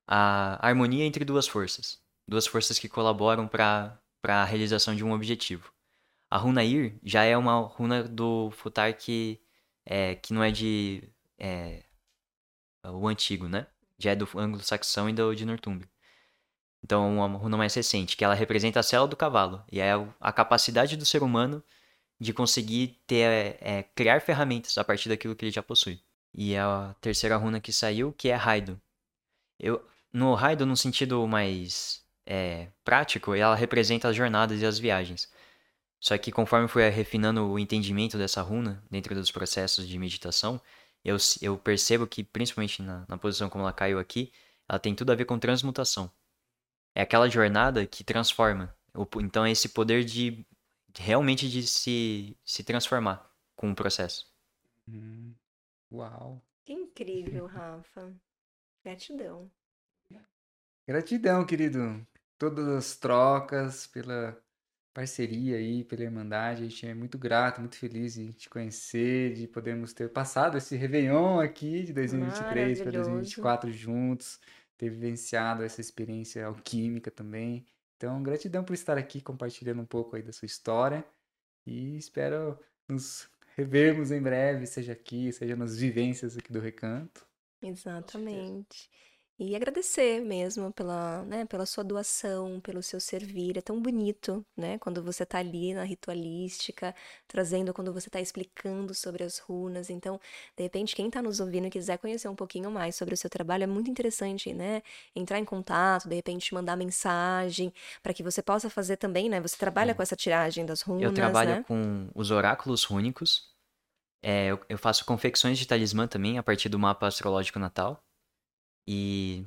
S3: a harmonia entre duas forças. Duas forças que colaboram para a realização de um objetivo. A runa Ir já é uma runa do Futar que, é, que não é de. É, o antigo, né? Já é do anglo-saxão e do de Northumbria. Então, uma runa mais recente, que ela representa a célula do cavalo, e é a capacidade do ser humano de conseguir ter, é, criar ferramentas a partir daquilo que ele já possui. E a terceira runa que saiu, que é Raido. Eu, no Raido, no sentido mais é, prático, ela representa as jornadas e as viagens. Só que conforme fui refinando o entendimento dessa runa dentro dos processos de meditação, eu, eu percebo que, principalmente na, na posição como ela caiu aqui, ela tem tudo a ver com transmutação. É aquela jornada que transforma. Então é esse poder de realmente de se, se transformar com o processo.
S2: Hum, uau.
S1: Que incrível, Rafa. Gratidão.
S2: Gratidão, querido. todas as trocas, pela parceria aí, pela Irmandade. A gente é muito grato, muito feliz de te conhecer, de podermos ter passado esse Réveillon aqui de 2023 para 2024 juntos, ter vivenciado essa experiência alquímica também. Então, gratidão por estar aqui compartilhando um pouco aí da sua história e espero nos revermos em breve, seja aqui, seja nas vivências aqui do Recanto.
S1: Exatamente. E agradecer mesmo pela, né, pela sua doação, pelo seu servir. É tão bonito, né? Quando você está ali na ritualística, trazendo, quando você está explicando sobre as runas. Então, de repente, quem está nos ouvindo e quiser conhecer um pouquinho mais sobre o seu trabalho, é muito interessante, né? Entrar em contato, de repente mandar mensagem, para que você possa fazer também, né? Você trabalha é. com essa tiragem das runas,
S3: Eu trabalho
S1: né?
S3: com os oráculos rúnicos. É, eu, eu faço confecções de talismã também a partir do mapa astrológico natal. E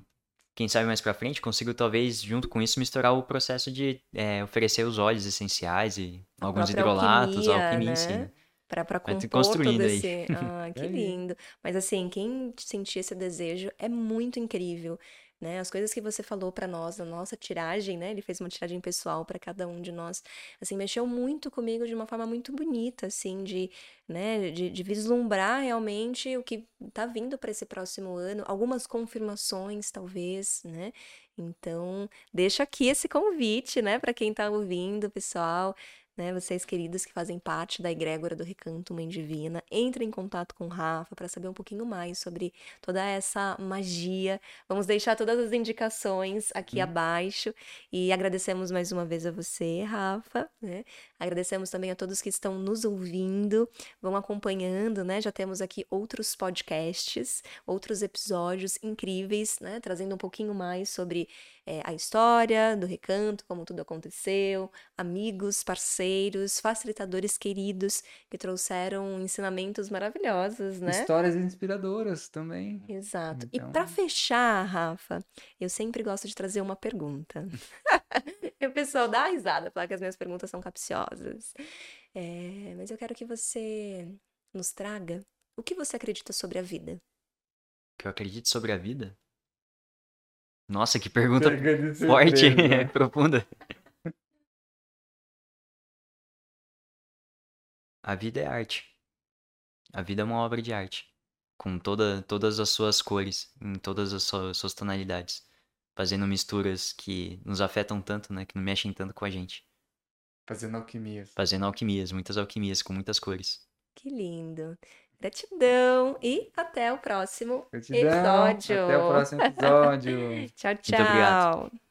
S3: quem sabe mais pra frente consigo talvez junto com isso misturar o processo de é, oferecer os óleos essenciais e a alguns hidrolatos, alquimia, alquimia né? sim.
S1: Pra, pra compor construindo todo esse... Aí. Ah, que lindo. Mas assim, quem sentir esse desejo é muito incrível né? As coisas que você falou para nós, na nossa tiragem, né? Ele fez uma tiragem pessoal para cada um de nós, assim, mexeu muito comigo de uma forma muito bonita, assim, de, né, de, de vislumbrar realmente o que tá vindo para esse próximo ano, algumas confirmações, talvez, né? Então, deixa aqui esse convite, né, para quem tá ouvindo, pessoal né, vocês queridos que fazem parte da egrégora do Recanto Mãe Divina, entrem em contato com o Rafa para saber um pouquinho mais sobre toda essa magia. Vamos deixar todas as indicações aqui hum. abaixo e agradecemos mais uma vez a você, Rafa, né? Agradecemos também a todos que estão nos ouvindo, vão acompanhando, né? Já temos aqui outros podcasts, outros episódios incríveis, né, trazendo um pouquinho mais sobre é, a história do recanto, como tudo aconteceu, amigos, parceiros, facilitadores queridos que trouxeram ensinamentos maravilhosos, né?
S2: Histórias inspiradoras também.
S1: Exato. Então... E para fechar, Rafa, eu sempre gosto de trazer uma pergunta. o pessoal dá risada, falar que as minhas perguntas são capciosas. É, mas eu quero que você nos traga o que você acredita sobre a vida.
S3: O que eu acredito sobre a vida? Nossa, que pergunta forte, profunda. A vida é arte. A vida é uma obra de arte. Com toda, todas as suas cores, em todas as suas, suas tonalidades. Fazendo misturas que nos afetam tanto, né? Que não mexem tanto com a gente.
S2: Fazendo alquimias.
S3: Fazendo alquimias, muitas alquimias, com muitas cores.
S1: Que lindo. Gratidão e até o próximo
S2: Gratidão,
S1: episódio.
S2: Até o próximo episódio.
S1: tchau, tchau. Muito obrigado.